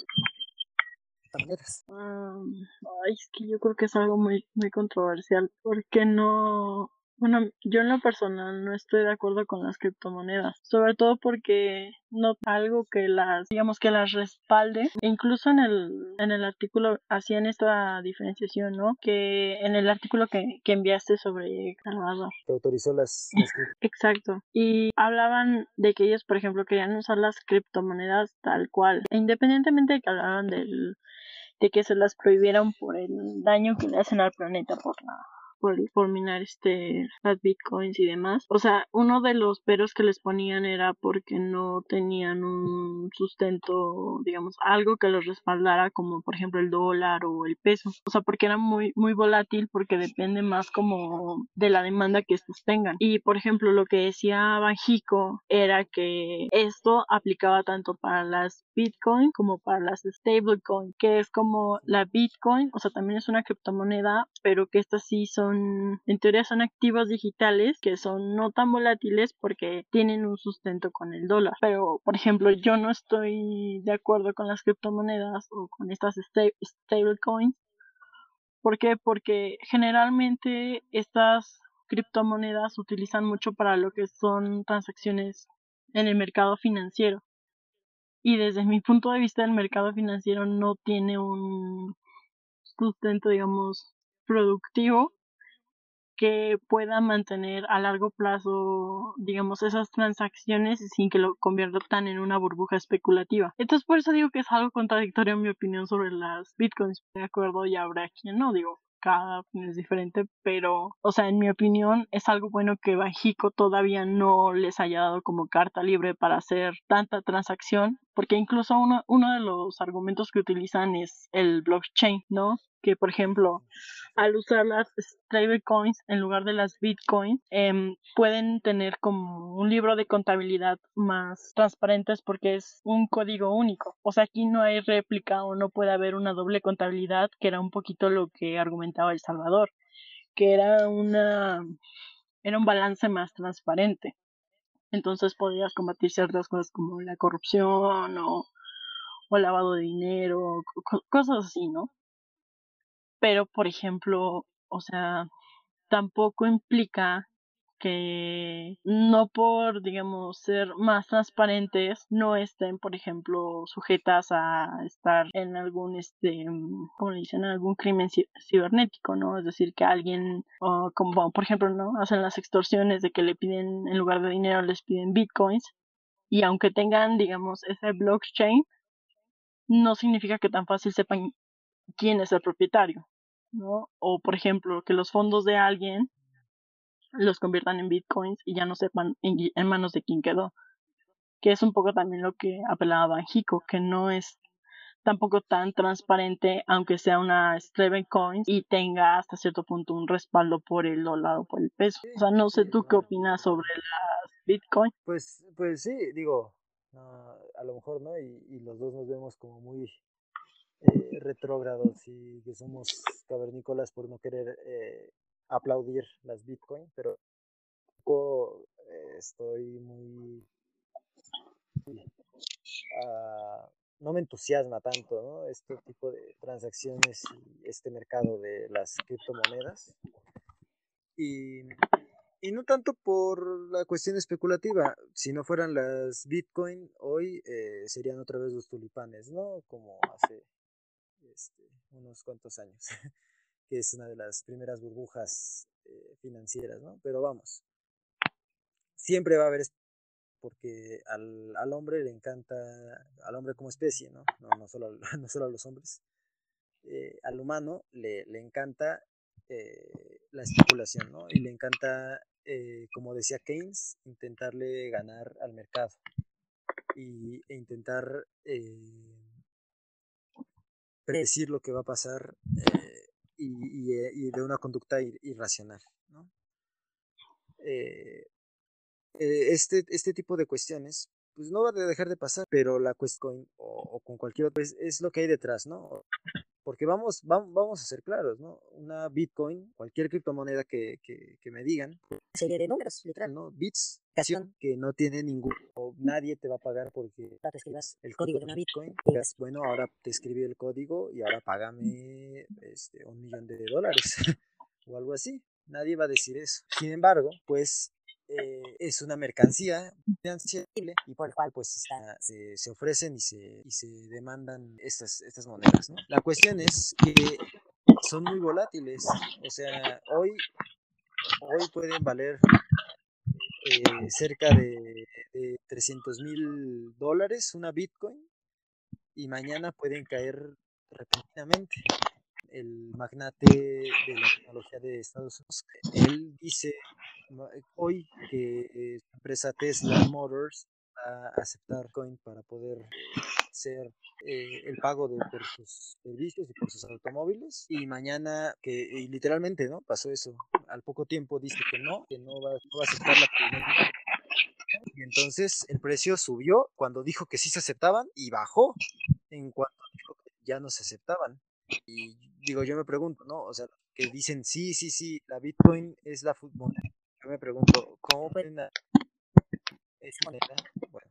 monedas? ay, es que yo creo que es algo muy, controversial porque no bueno, yo en lo personal no estoy de acuerdo con las criptomonedas, sobre todo porque no algo que las, digamos que las respalde. E incluso en el, en el artículo hacían esta diferenciación, ¿no? Que en el artículo que, que enviaste sobre Salvador. Te autorizó las, Exacto. Y hablaban de que ellos, por ejemplo, querían usar las criptomonedas tal cual. E independientemente de que hablaban del de que se las prohibieran por el daño que le hacen al planeta por la por, minar este las bitcoins y demás. O sea, uno de los peros que les ponían era porque no tenían un sustento, digamos, algo que los respaldara como por ejemplo el dólar o el peso. O sea, porque era muy muy volátil porque depende más como de la demanda que estos tengan. Y por ejemplo, lo que decía Bajico era que esto aplicaba tanto para las bitcoin como para las stablecoin, que es como la bitcoin, o sea, también es una criptomoneda, pero que estas sí son en teoría son activos digitales que son no tan volátiles porque tienen un sustento con el dólar. Pero, por ejemplo, yo no estoy de acuerdo con las criptomonedas o con estas stablecoins. ¿Por qué? Porque generalmente estas criptomonedas utilizan mucho para lo que son transacciones en el mercado financiero. Y desde mi punto de vista el mercado financiero no tiene un sustento, digamos, productivo que pueda mantener a largo plazo, digamos, esas transacciones sin que lo conviertan en una burbuja especulativa. Entonces, por eso digo que es algo contradictorio en mi opinión sobre las bitcoins. De acuerdo, ya habrá quien no, digo, cada opinión es diferente, pero, o sea, en mi opinión es algo bueno que Bajico todavía no les haya dado como carta libre para hacer tanta transacción, porque incluso uno, uno de los argumentos que utilizan es el blockchain, ¿no? Que, por ejemplo, al usar las stablecoins en lugar de las bitcoins, em, pueden tener como un libro de contabilidad más transparentes porque es un código único. O sea, aquí no hay réplica o no puede haber una doble contabilidad, que era un poquito lo que argumentaba El Salvador, que era una era un balance más transparente. Entonces podrías combatir ciertas cosas como la corrupción o, o lavado de dinero, cosas así, ¿no? Pero por ejemplo, o sea, tampoco implica que no por, digamos, ser más transparentes, no estén, por ejemplo, sujetas a estar en algún, este, como le dicen, algún crimen cibernético, ¿no? Es decir, que alguien, como por ejemplo, ¿no? Hacen las extorsiones de que le piden, en lugar de dinero, les piden bitcoins, y aunque tengan, digamos, ese blockchain, no significa que tan fácil sepan quién es el propietario. ¿No? O por ejemplo, que los fondos de alguien los conviertan en bitcoins y ya no sepan en, manos de quién quedó. Que es un poco también lo que apelaba Banjico, que no es tampoco tan transparente, aunque sea una stablecoin y tenga hasta cierto punto un respaldo por el dólar o por el peso. O sea, no sé tú qué opinas sobre las bitcoin. Pues, pues sí, digo, a lo mejor, ¿no? Y, y los dos nos vemos como muy eh, retrógrados y que somos cavernícolas por no querer eh, aplaudir las Bitcoin, pero eh, estoy muy... Ah, no me entusiasma tanto ¿no? este tipo de transacciones y este mercado de las criptomonedas. Y, y no tanto por la cuestión especulativa, si no fueran las Bitcoin, hoy eh, serían otra vez los tulipanes, ¿no? Como hace este, unos cuantos años, que es una de las primeras burbujas eh, financieras, ¿no? Pero vamos, siempre va a haber, porque al, al, hombre le encanta, al hombre como especie, ¿no? No, no, solo, no solo a los hombres, eh, al humano le, le encanta eh, la especulación, ¿no? Y le encanta, como decía Keynes, intentarle ganar al mercado y, e intentar predecir lo que va a pasar eh, y, eh, y, de una conducta irracional. ¿no? Eh, este, este tipo de cuestiones pues no va a dejar de pasar, pero la cuestión o, con cualquier otra es, es, lo que hay detrás, ¿no? Porque vamos, vamos, vamos a ser claros, ¿no? Una Bitcoin, cualquier criptomoneda que, que, que me digan, serie de números, literal, ¿no? Bits, que no tiene ningún, o nadie te va a pagar porque te escribas el código de una Bitcoin, digas, bueno, ahora te escribí el código y ahora págame este, un millón de dólares o algo así. Nadie va a decir eso. Sin embargo, pues eh, es una mercancía financiable y por el cual pues se, se, ofrecen y se, y se demandan estas, estas monedas. La cuestión es que son muy volátiles. O sea, hoy, hoy pueden valer eh, cerca de, de 300 mil dólares una Bitcoin y mañana pueden caer repentinamente el magnate de la tecnología de Estados Unidos, él dice hoy que la empresa Tesla Motors va a aceptar coin para poder ser eh, el pago de, sus servicios y por sus automóviles y mañana que y literalmente no pasó eso al poco tiempo dice que no que no va, no va a aceptar la y entonces el precio subió cuando dijo que sí se aceptaban y bajó en cuanto dijo que ya no se aceptaban. Y digo, yo me pregunto, ¿no? O sea, que dicen, sí, sí, sí, la Bitcoin es la fútbol. Yo me pregunto, ¿cómo pueden esa moneda? Bueno,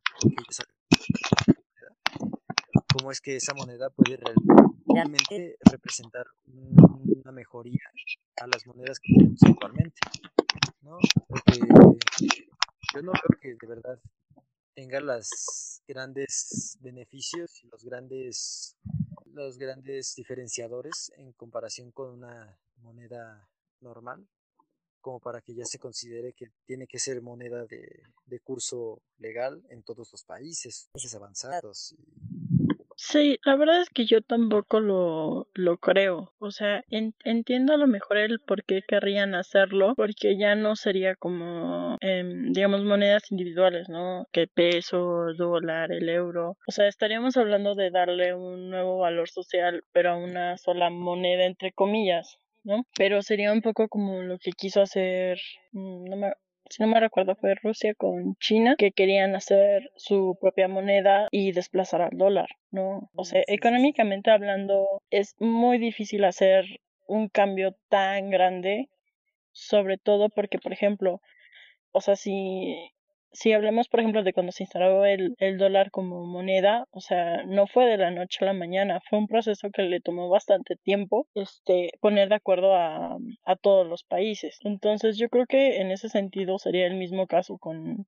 ¿cómo es que esa moneda puede realmente representar una mejoría a las monedas que tenemos actualmente? ¿No? Porque yo no creo que de verdad tenga los grandes beneficios y los grandes los grandes diferenciadores en comparación con una moneda normal, como para que ya se considere que tiene que ser moneda de, de curso legal en todos los países, países avanzados. Sí, la verdad es que yo tampoco lo, lo creo. O sea, entiendo a lo mejor el por qué querrían hacerlo, porque ya no sería como, em, digamos, monedas individuales, ¿no? Que peso, dólar, el euro. O sea, estaríamos hablando de darle un nuevo valor social, pero a una sola moneda, entre comillas. ¿no? Pero sería un poco como lo que quiso hacer, mm, no me, si no me recuerdo, fue Rusia con China, que querían hacer su propia moneda y desplazar al dólar, ¿no? O sea, económicamente hablando, es muy difícil hacer un cambio tan grande, sobre todo porque, por ejemplo, o sea, si si hablamos, por ejemplo, de cuando se instaló el, el, dólar como moneda, o sea, no fue de la noche a la mañana, fue un proceso que le tomó bastante tiempo este, poner de acuerdo a, a todos los países. Entonces, yo creo que en ese sentido sería el mismo caso con,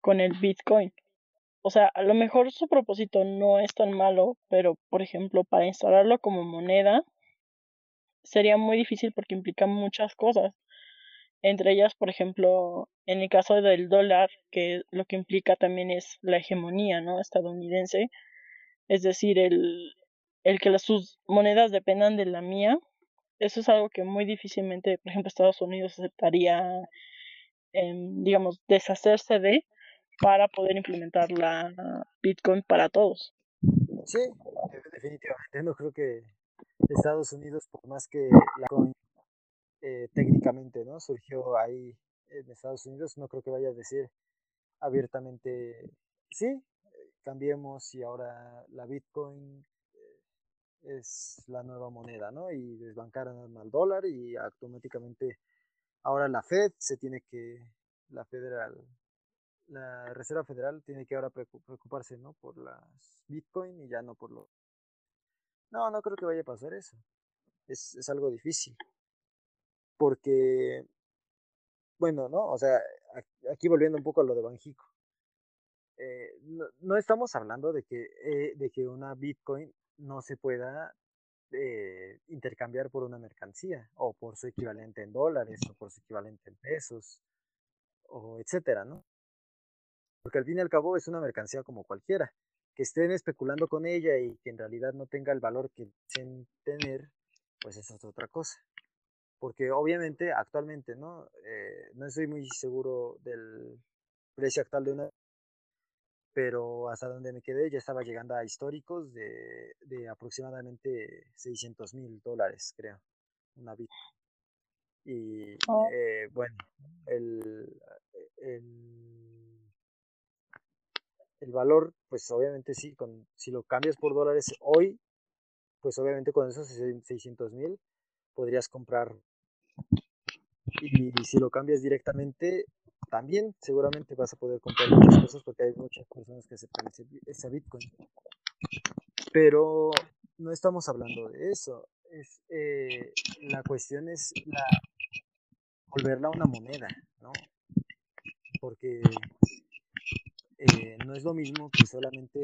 con el Bitcoin. O sea, a lo mejor su propósito no es tan malo, pero, por ejemplo, para instalarlo como moneda sería muy difícil porque implica muchas cosas entre ellas, por ejemplo, en el caso del dólar, que lo que implica también es la hegemonía ¿no? estadounidense, es decir, el, el que sus monedas dependan de la mía, eso es algo que muy difícilmente, por ejemplo, Estados Unidos aceptaría, digamos, deshacerse de para poder implementar la Bitcoin para todos. Sí, definitivamente. No creo que Estados Unidos, por más que la eh, técnicamente, ¿no? Surgió ahí en Estados Unidos, no creo que vaya a decir abiertamente, sí, cambiemos y ahora la Bitcoin eh, es la nueva moneda, ¿no? Y desbancaron al dólar y automáticamente ahora la Fed se tiene que, la federal, la Reserva Federal tiene que ahora preocuparse, ¿no? Por las Bitcoin y ya no por lo... No, no creo que vaya a pasar eso. Es, es algo difícil porque, bueno, ¿no? O sea, aquí volviendo un poco a lo de Banjico. Eh, no, estamos hablando de que, eh, de que una Bitcoin no se pueda eh, intercambiar por una mercancía o por su equivalente en dólares o por su equivalente en pesos o etcétera, ¿no? Porque al fin y al cabo es una mercancía como cualquiera. Que estén especulando con ella y que en realidad no tenga el valor que dicen tener, pues eso es otra cosa porque obviamente actualmente, ¿no? Eh, no estoy muy seguro del precio actual de una, pero hasta donde me quedé ya estaba llegando a históricos de, de aproximadamente 600 mil dólares, creo, una bit. Y oh. eh, bueno, el, el, el valor, pues obviamente sí, con, si lo cambias por dólares hoy, pues obviamente con esos 600 mil podrías comprar. Y, si lo cambias directamente, también seguramente vas a poder comprar muchas cosas porque hay muchas personas que aceptan ese, Bitcoin. Pero no estamos hablando de eso. Es, eh, la cuestión es la, volverla una moneda, ¿no? Porque eh, no es lo mismo que solamente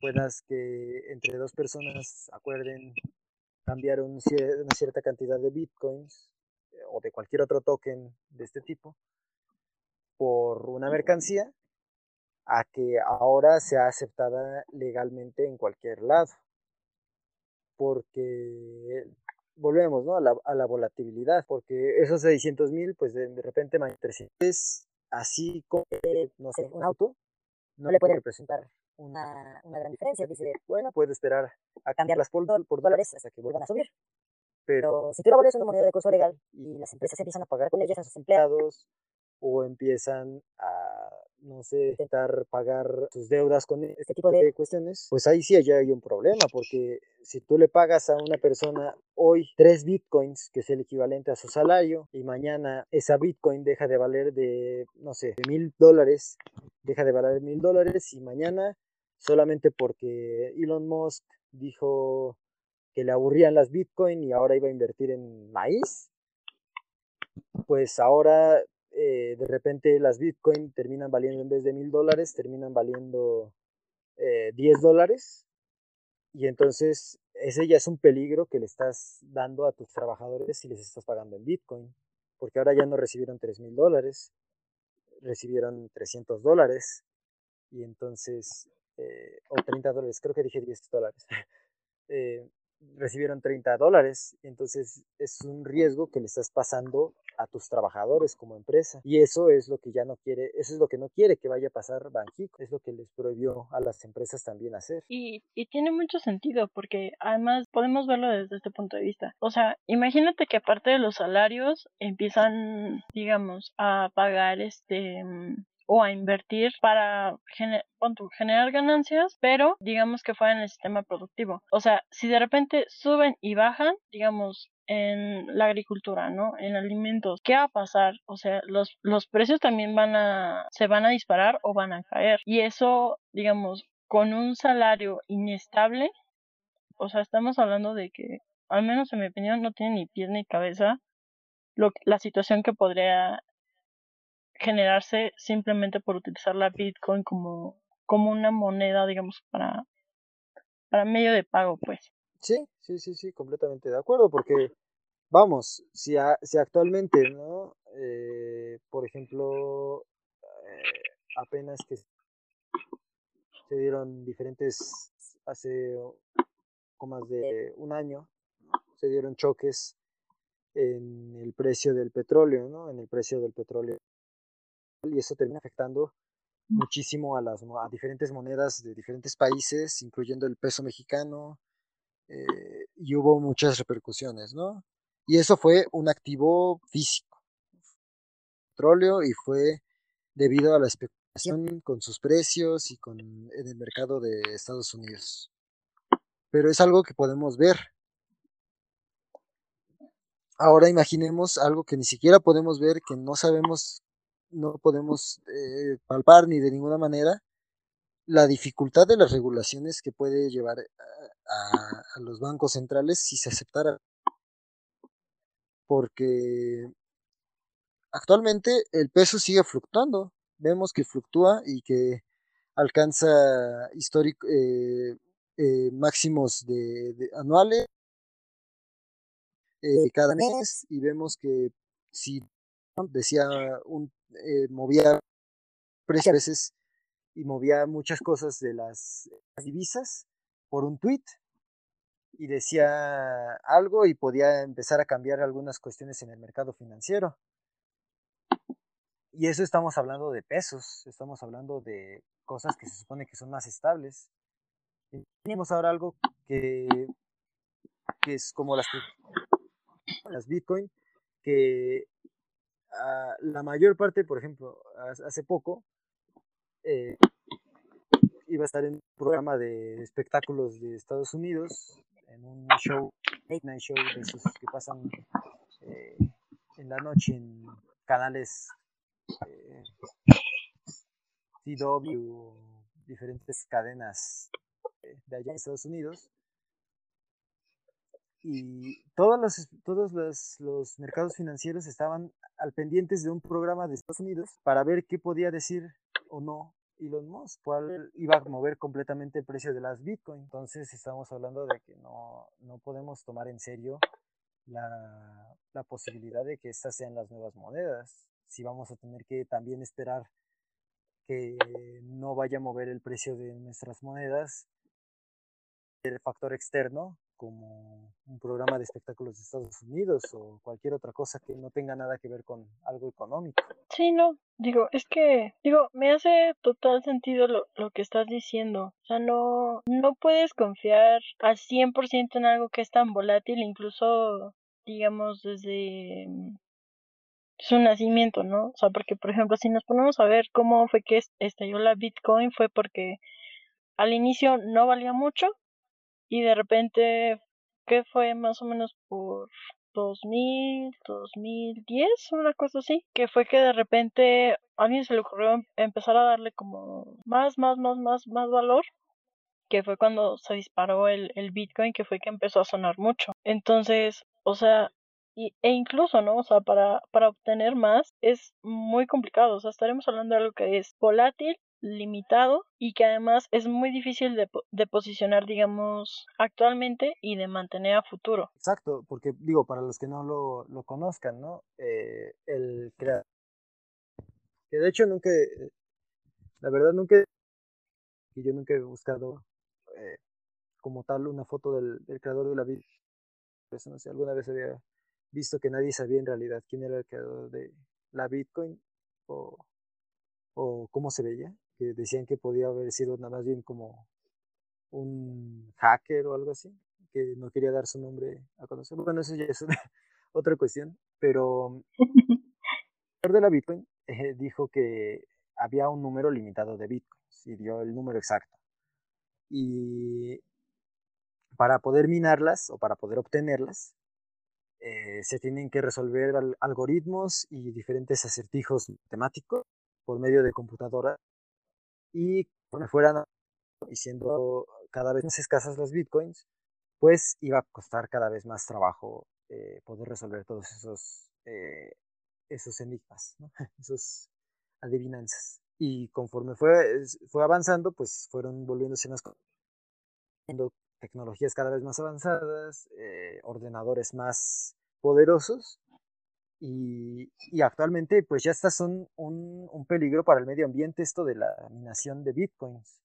puedas que entre dos personas acuerden cambiar una cierta cantidad de bitcoins o de cualquier otro token de este tipo por una mercancía a que ahora sea aceptada legalmente en cualquier lado. Porque volvemos ¿no? a, la, a la volatilidad, porque esos 600 mil, pues de, repente, 300 es así como, no sé, un auto, no le puede representar una, una gran diferencia. Dice, bueno, puedo esperar a cambiarlas por, por dólares hasta que vuelvan a subir. Pero si tú la vuelves una moneda de curso legal y las empresas empiezan a pagar con ellas a sus empleados o empiezan a no sé, intentar pagar sus deudas con este tipo de cuestiones, pues ahí sí ya hay un problema, porque si tú le pagas a una persona hoy tres bitcoins, que es el equivalente a su salario, y mañana esa bitcoin deja de valer de, no sé, de mil dólares, deja de valer mil dólares, y mañana solamente porque Elon Musk dijo que le aburrían las bitcoin y ahora iba a invertir en maíz, pues ahora eh, de repente las Bitcoin terminan valiendo en vez de mil dólares, terminan valiendo eh, 10 dólares. Y entonces ese ya es un peligro que le estás dando a tus trabajadores si les estás pagando en Bitcoin. Porque ahora ya no recibieron 3 mil dólares, recibieron 300 dólares. Y entonces, eh, o 30 dólares, creo que dije 10 dólares. eh, recibieron 30 dólares. Entonces es un riesgo que le estás pasando a tus trabajadores como empresa. Y eso es lo que ya no quiere, eso es lo que no quiere que vaya a pasar Banjico. Es lo que les prohibió a las empresas también hacer. Y, y tiene mucho sentido porque además podemos verlo desde este punto de vista. O sea, imagínate que aparte de los salarios empiezan, digamos, a pagar este mm, o a invertir para generar ganancias, pero digamos que fuera en el sistema productivo. O sea, si de repente suben y bajan, digamos, en la agricultura, ¿no? En alimentos, ¿qué va a pasar? O sea, los, los precios también van a, se van a disparar o van a caer. Y eso, digamos, con un salario inestable, o sea, estamos hablando de que, al menos en mi opinión, no tiene ni pies ni cabeza lo, la situación que podría generarse simplemente por utilizar la Bitcoin como, como una moneda, digamos, para, para medio de pago, pues. Sí, sí, sí, sí, completamente de acuerdo, porque vamos, si, si actualmente, ¿no? Eh, por ejemplo, eh, apenas que se dieron diferentes, hace poco más de un año, se dieron choques en el precio del petróleo, ¿no? En el precio del petróleo y eso termina afectando muchísimo a las a diferentes monedas de diferentes países, incluyendo el peso mexicano, eh, y hubo muchas repercusiones, ¿no? Y eso fue un activo físico, petróleo, y fue debido a la especulación con sus precios y con en el mercado de Estados Unidos. Pero es algo que podemos ver. Ahora imaginemos algo que ni siquiera podemos ver, que no sabemos no podemos eh, palpar ni de ninguna manera la dificultad de las regulaciones que puede llevar a, los bancos centrales si se aceptara. Porque actualmente el peso sigue fluctuando. Vemos que fluctúa y que alcanza histórico, eh, eh, máximos de, anuales cada mes y vemos que si decía un eh, movía muchas veces y movía muchas cosas de las divisas por un tweet y decía algo y podía empezar a cambiar algunas cuestiones en el mercado financiero. Y eso estamos hablando de pesos, estamos hablando de cosas que se supone que son más estables. tenemos ahora algo que, que es como las, las Bitcoin, que Ah, la mayor parte, por ejemplo, hace poco, eh, iba a estar en un programa de espectáculos de Estados Unidos, en un show, late night show que pasan eh, en la noche en canales eh, CW, diferentes cadenas de allá en Estados Unidos. Y todos los, todos los, los mercados financieros estaban al pendientes de un programa de Estados Unidos para ver qué podía decir o no Elon Musk, cuál iba a mover completamente el precio de las Bitcoin. Entonces estamos hablando de que no, no podemos tomar en serio la, la, posibilidad de que estas sean las nuevas monedas. Si vamos a tener que también esperar que no vaya a mover el precio de nuestras monedas, el factor externo, como un programa de espectáculos de Estados Unidos o cualquier otra cosa que no tenga nada que ver con algo económico. Sí, no, digo, es que, digo, me hace total sentido lo, lo que estás diciendo. O sea, no, no puedes confiar al 100% en algo que es tan volátil, incluso, digamos, desde su nacimiento, ¿no? O sea, porque, por ejemplo, si nos ponemos a ver cómo fue que estalló la Bitcoin, fue porque al inicio no valía mucho, y de repente, ¿qué fue más o menos por 2000, 2010, una cosa así, que fue que de repente a alguien se le ocurrió em, empezar a darle como más, más, más, más, más valor, que fue cuando se disparó el, el Bitcoin, que fue que empezó a sonar mucho. Entonces, o sea, y, e incluso, ¿no? O sea, para, para obtener más es muy complicado, o sea, estaremos hablando de algo que es volátil, limitado y que además es muy difícil de, de, posicionar, digamos, actualmente y de mantener a futuro. Exacto, porque digo, para los que no lo, lo conozcan, ¿no? Eh, el creador, que de hecho nunca, la verdad nunca, y yo nunca he buscado eh, como tal una foto del, del creador de la vida, pues no sé, alguna vez había visto que nadie sabía en realidad quién era el creador de la Bitcoin o, o cómo se veía que decían que podía haber sido nada más bien como un hacker o algo así, que no quería dar su nombre a conocer. Bueno, eso ya es otra cuestión, pero el de la Bitcoin eh, dijo que había un número limitado de Bitcoins y dio el número exacto. Y para poder minarlas o para poder obtenerlas, eh, se tienen que resolver algoritmos y diferentes acertijos matemáticos por medio de computadoras y me fueran y siendo cada vez más escasas las bitcoins, pues iba a costar cada vez más trabajo eh, poder resolver todos esos, eh, esos enigmas, ¿no? esos adivinanzas. Y conforme fue, fue avanzando, pues fueron volviéndose más tecnologías cada vez más avanzadas, eh, ordenadores más poderosos y, actualmente pues ya estas son un, peligro para el medio ambiente esto de la minación de bitcoins,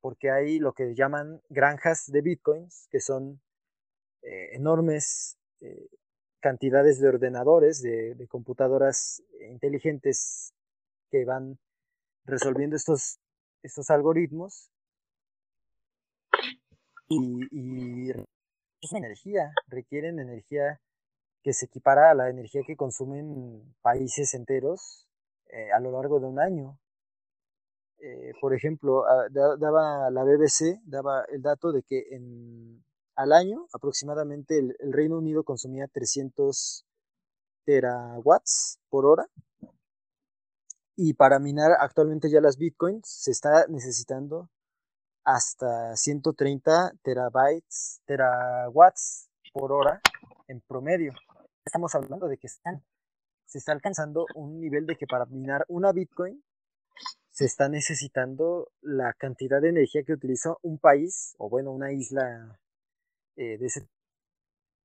porque hay lo que llaman granjas de bitcoins, que son eh, enormes eh, cantidades de ordenadores, de, computadoras inteligentes que van resolviendo estos, estos algoritmos. Y, y energía, requieren energía que se equipara a la energía que consumen países enteros eh, a lo largo de un año. Eh, por ejemplo, ah, daba la BBC daba el dato de que en, al año aproximadamente el, Reino Unido consumía 300 terawatts por hora y para minar actualmente ya las bitcoins se está necesitando hasta 130 terabytes, terawatts por hora en promedio estamos hablando de que están, se está alcanzando un nivel de que para minar una Bitcoin se está necesitando la cantidad de energía que utiliza un país o bueno, una isla eh, de ese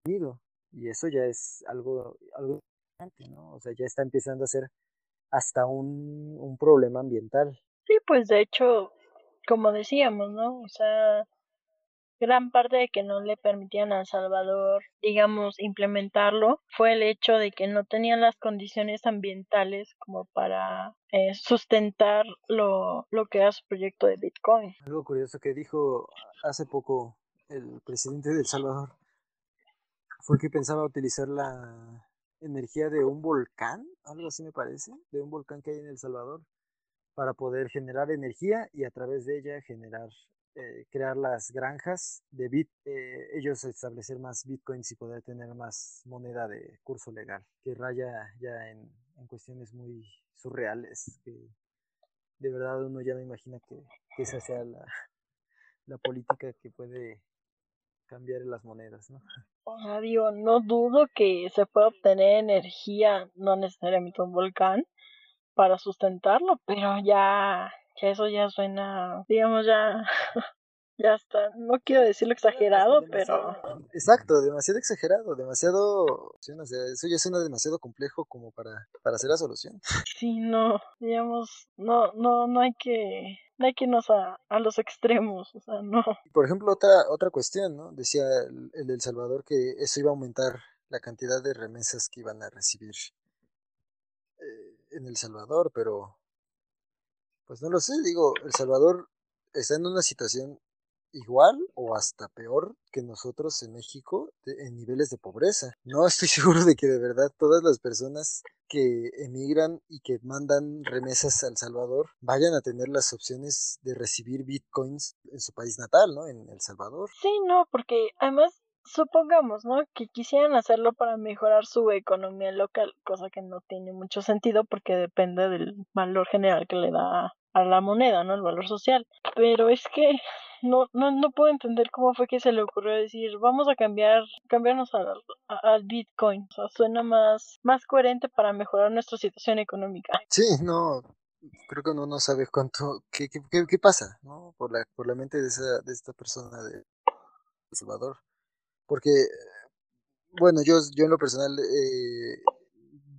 nido. Y eso ya es algo, algo importante, ¿no? O sea, ya está empezando a ser hasta un, un problema ambiental. Sí, pues de hecho, como decíamos, ¿no? O sea, gran parte de que no le permitían a Salvador, digamos, implementarlo fue el hecho de que no tenían las condiciones ambientales como para eh, sustentar lo, lo que era su proyecto de Bitcoin. Algo curioso que dijo hace poco el presidente de El Salvador fue que pensaba utilizar la energía de un volcán, algo así me parece, de un volcán que hay en El Salvador, para poder generar energía y a través de ella generar eh, crear las granjas de bit, eh, ellos establecer más bitcoins y poder tener más moneda de curso legal, que raya ya en, cuestiones muy surreales, que de verdad uno ya no imagina que, esa sea la, la política que puede cambiar las monedas, ¿no? Digo, no dudo que se pueda obtener energía, no necesariamente un volcán, para sustentarlo, pero ya, ya eso ya suena, digamos, ya, ya está, no quiero decirlo exagerado, pero... Exacto, demasiado exagerado, demasiado, eso ya suena demasiado complejo como para, para hacer la solución. Sí, no, digamos, no, no, no hay que no hay que irnos a, a, los extremos, o sea, no. Por ejemplo, otra, otra cuestión, ¿no? Decía el, el del Salvador que eso iba a aumentar la cantidad de remesas que iban a recibir en El Salvador, pero pues no lo sé, digo, El Salvador está en una situación igual o hasta peor que nosotros en México en niveles de pobreza. No estoy seguro de que de verdad todas las personas que emigran y que mandan remesas a El Salvador vayan a tener las opciones de recibir bitcoins en su país natal, ¿no? En El Salvador. Sí, no, porque además supongamos, ¿no? Que quisieran hacerlo para mejorar su economía local, cosa que no tiene mucho sentido porque depende del valor general que le da a la moneda, ¿no? El valor social. Pero es que no, no, no puedo entender cómo fue que se le ocurrió decir, vamos a cambiar, cambiarnos al, al Bitcoin. O sea, suena más, más coherente para mejorar nuestra situación económica. Sí, no, creo que uno no sabe cuánto, qué, qué, qué, pasa, ¿no? Por la, por la mente de, esa, de esta persona de Salvador. Porque, bueno, yo, yo en lo personal eh,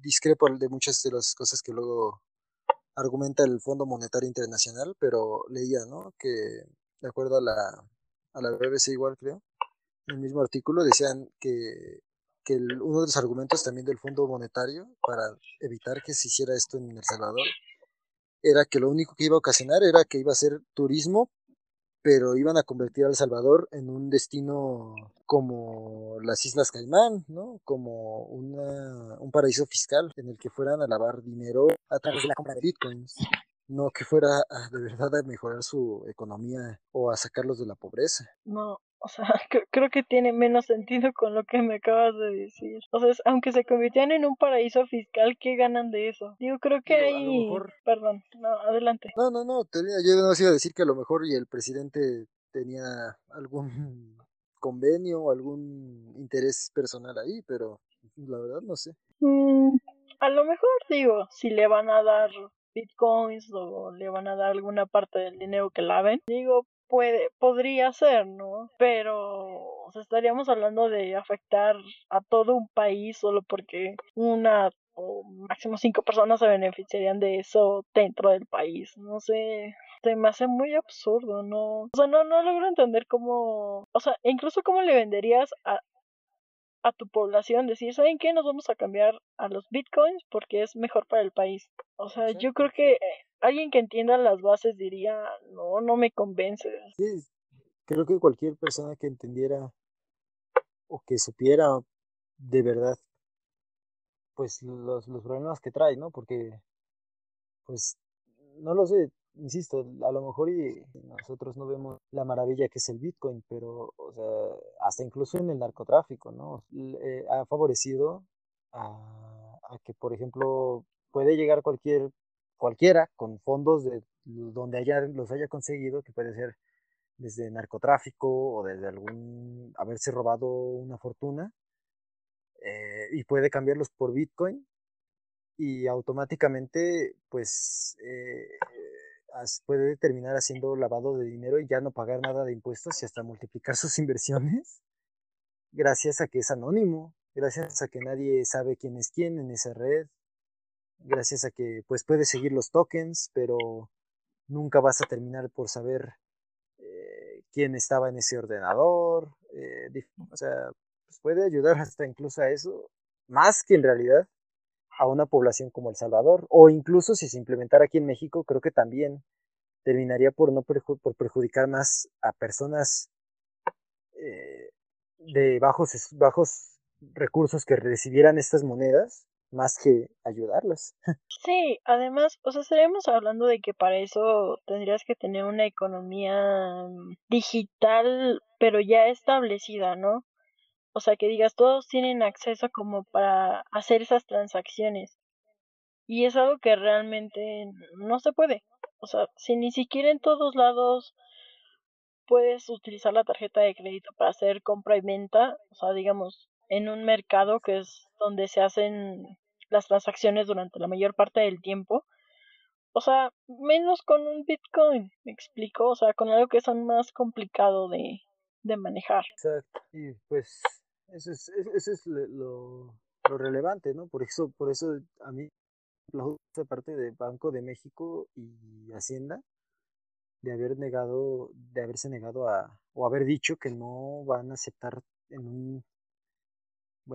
discrepo de muchas de las cosas que luego argumenta el Fondo Monetario Internacional, pero leía, ¿no? Que de acuerdo a la, a la BBC igual creo, en el mismo artículo decían que, que uno de los argumentos también del Fondo Monetario para evitar que se hiciera esto en El Salvador era que lo único que iba a ocasionar era que iba a ser turismo pero iban a convertir a El Salvador en un destino como las Islas Caimán, ¿no? Como una, un paraíso fiscal en el que fueran a lavar dinero a través de la compra de bitcoins. No que fuera de verdad a mejorar su economía o a sacarlos de la pobreza. No, o sea, creo que tiene menos sentido con lo que me acabas de decir. O sea, aunque se convirtieran en un paraíso fiscal, ¿qué ganan de eso? Digo, creo que hay... Perdón, no, adelante. No, no, no, yo no iba a decir que a lo mejor y el presidente tenía algún convenio o algún interés personal ahí, pero la verdad no sé. Mm, a lo mejor digo, si le van a dar bitcoins o le van a dar alguna parte del dinero que laven, digo, puede, podría ser, ¿no? Pero estaríamos hablando de afectar a todo un país solo porque una o máximo cinco personas se beneficiarían de eso dentro del país. No sé, se me hace muy absurdo, ¿no? O sea, no, no logro entender cómo, o sea, incluso cómo le venderías a, a tu población, decir, ¿saben qué? Nos vamos a cambiar a los bitcoins porque es mejor para el país. O sea, yo creo que alguien que entienda las bases diría, no, no me convence. Sí, creo que cualquier persona que entendiera o que supiera de verdad, pues los, los problemas que trae, ¿no? Porque, pues, no lo sé, insisto, a lo mejor y nosotros no vemos la maravilla que es el Bitcoin, pero, o sea, hasta incluso en el narcotráfico, ¿no? Eh, ha favorecido a, a, que, por ejemplo, puede llegar cualquier cualquiera con fondos de donde haya, los haya conseguido, que puede ser desde narcotráfico o desde algún haberse robado una fortuna, eh, y puede cambiarlos por Bitcoin y automáticamente pues eh, puede terminar haciendo lavado de dinero y ya no pagar nada de impuestos y hasta multiplicar sus inversiones gracias a que es anónimo, gracias a que nadie sabe quién es quién en esa red, gracias a que pues puedes seguir los tokens, pero nunca vas a terminar por saber eh, quién estaba en ese ordenador, eh, o sea, pues puede ayudar hasta incluso a eso, más que en realidad a una población como El Salvador, o incluso si se implementara aquí en México, creo que también terminaría por no por perjudicar más a personas eh, de bajos, bajos recursos que recibieran estas monedas más que ayudarlas. Sí, además, o sea, estaríamos hablando de que para eso tendrías que tener una economía mm, digital, pero ya establecida, ¿no? O sea, que digas, todos tienen acceso como para hacer esas transacciones. Y es algo que realmente no se puede. O sea, si ni siquiera en todos lados puedes utilizar la tarjeta de crédito para hacer compra y venta, o sea, digamos, en un mercado que es donde se hacen las transacciones durante la mayor parte del tiempo. O sea, menos con un Bitcoin, me explico, o sea, con algo que es más complicado de, de manejar. Exacto. Y pues eso es, eso es lo, lo, relevante, ¿no? Por eso, por eso a mí la parte de Banco de México y Hacienda de haber negado, de haberse negado a, o haber dicho que no van a aceptar en un,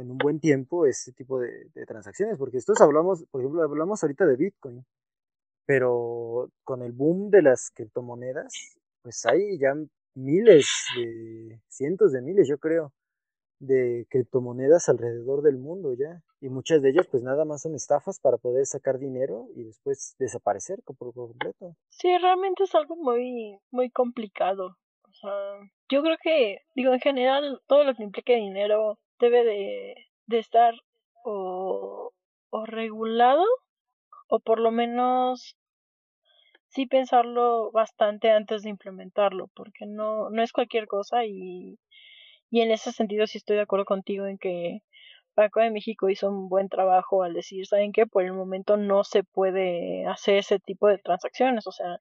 en un buen tiempo ese tipo de, transacciones, porque estos hablamos, por ejemplo, hablamos ahorita de Bitcoin, pero con el boom de las criptomonedas, pues hay ya miles de, cientos de miles, yo creo, de criptomonedas alrededor del mundo ya. Y muchas de ellas pues nada más son estafas para poder sacar dinero y después desaparecer por completo. Sí, realmente es algo muy, muy complicado. O sea, yo creo que, digo, en general, todo lo que implique dinero debe de, estar o, o regulado o por lo menos sí pensarlo bastante antes de implementarlo, porque no, no es cualquier cosa y y en ese sentido sí estoy de acuerdo contigo en que Banco de México hizo un buen trabajo al decir, ¿saben qué? Por el momento no se puede hacer ese tipo de transacciones, o sea,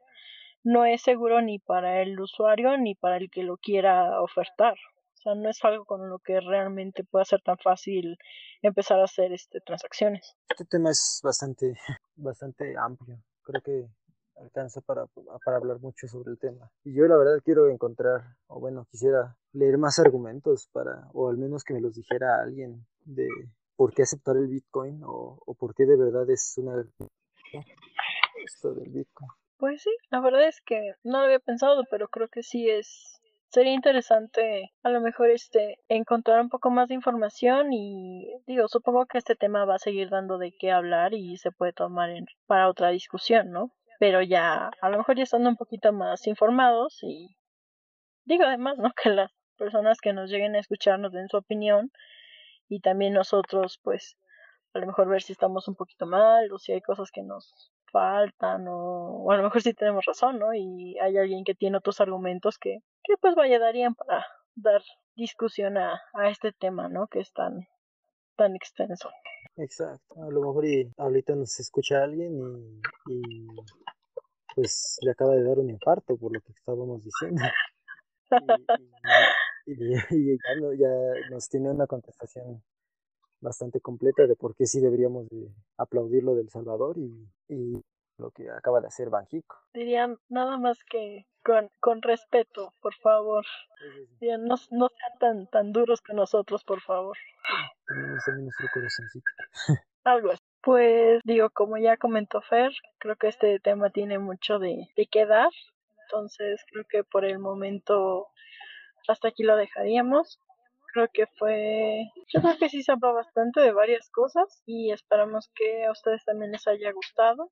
no es seguro ni para el usuario ni para el que lo quiera ofertar. O sea, no es algo con lo que realmente pueda ser tan fácil empezar a hacer este transacciones. Este tema es bastante bastante amplio. Creo que alcanza para, para hablar mucho sobre el tema. Y yo la verdad quiero encontrar, o bueno, quisiera leer más argumentos para, o al menos que me los dijera alguien de por qué aceptar el Bitcoin o, o por qué de verdad es una esto del Bitcoin. Pues sí, la verdad es que no lo había pensado, pero creo que sí es sería interesante a lo mejor este encontrar un poco más de información y digo supongo que este tema va a seguir dando de qué hablar y se puede tomar en, para otra discusión no pero ya a lo mejor ya estando un poquito más informados y digo además, ¿no? Que las personas que nos lleguen a escuchar nos den su opinión y también nosotros pues a lo mejor ver si estamos un poquito mal o si hay cosas que nos faltan o, a lo mejor sí tenemos razón, ¿no? Y hay alguien que tiene otros argumentos que, que pues vaya darían para dar discusión a, a este tema, ¿no? Que es tan, tan extenso. Exacto, a lo mejor y ahorita nos escucha alguien y pues le acaba de dar un infarto por lo que estábamos diciendo. Y, ya, nos tiene una contestación bastante completa de por qué sí deberíamos de aplaudir lo del Salvador y, lo que acaba de hacer Banjico. Dirían nada más que con, con respeto, por favor. no, no sean tan, tan duros con nosotros, por favor. Tenemos también nuestro corazoncito. Algo así. Pues digo, como ya comentó Fer, creo que este tema tiene mucho de, de qué dar. Entonces creo que por el momento hasta aquí lo dejaríamos. Creo que fue, yo creo que sí se habló bastante de varias cosas y esperamos que a ustedes también les haya gustado.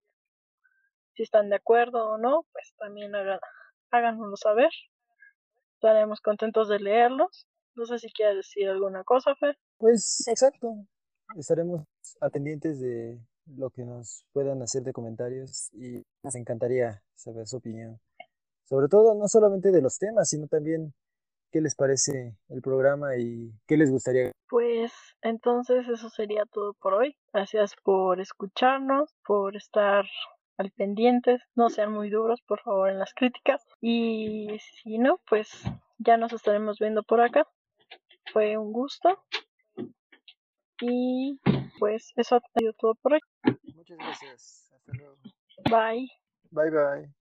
Si están de acuerdo o no, pues también hagan, háganoslo saber. Estaremos contentos de leerlos. No sé si quieres decir alguna cosa, Fer. Pues exacto, estaremos atendientes de lo que nos puedan hacer de comentarios y nos encantaría saber su opinión. Sobre todo, no solamente de los temas, sino también qué les parece el programa y qué les gustaría. Pues entonces eso sería todo por hoy. Gracias por escucharnos, por estar al pendientes. No sean muy duros, por favor, en las críticas. Y si no, pues ya nos estaremos viendo por acá. Fue un gusto. Y pues eso ha sido todo por hoy. Muchas gracias. Hasta luego. Bye. Bye bye.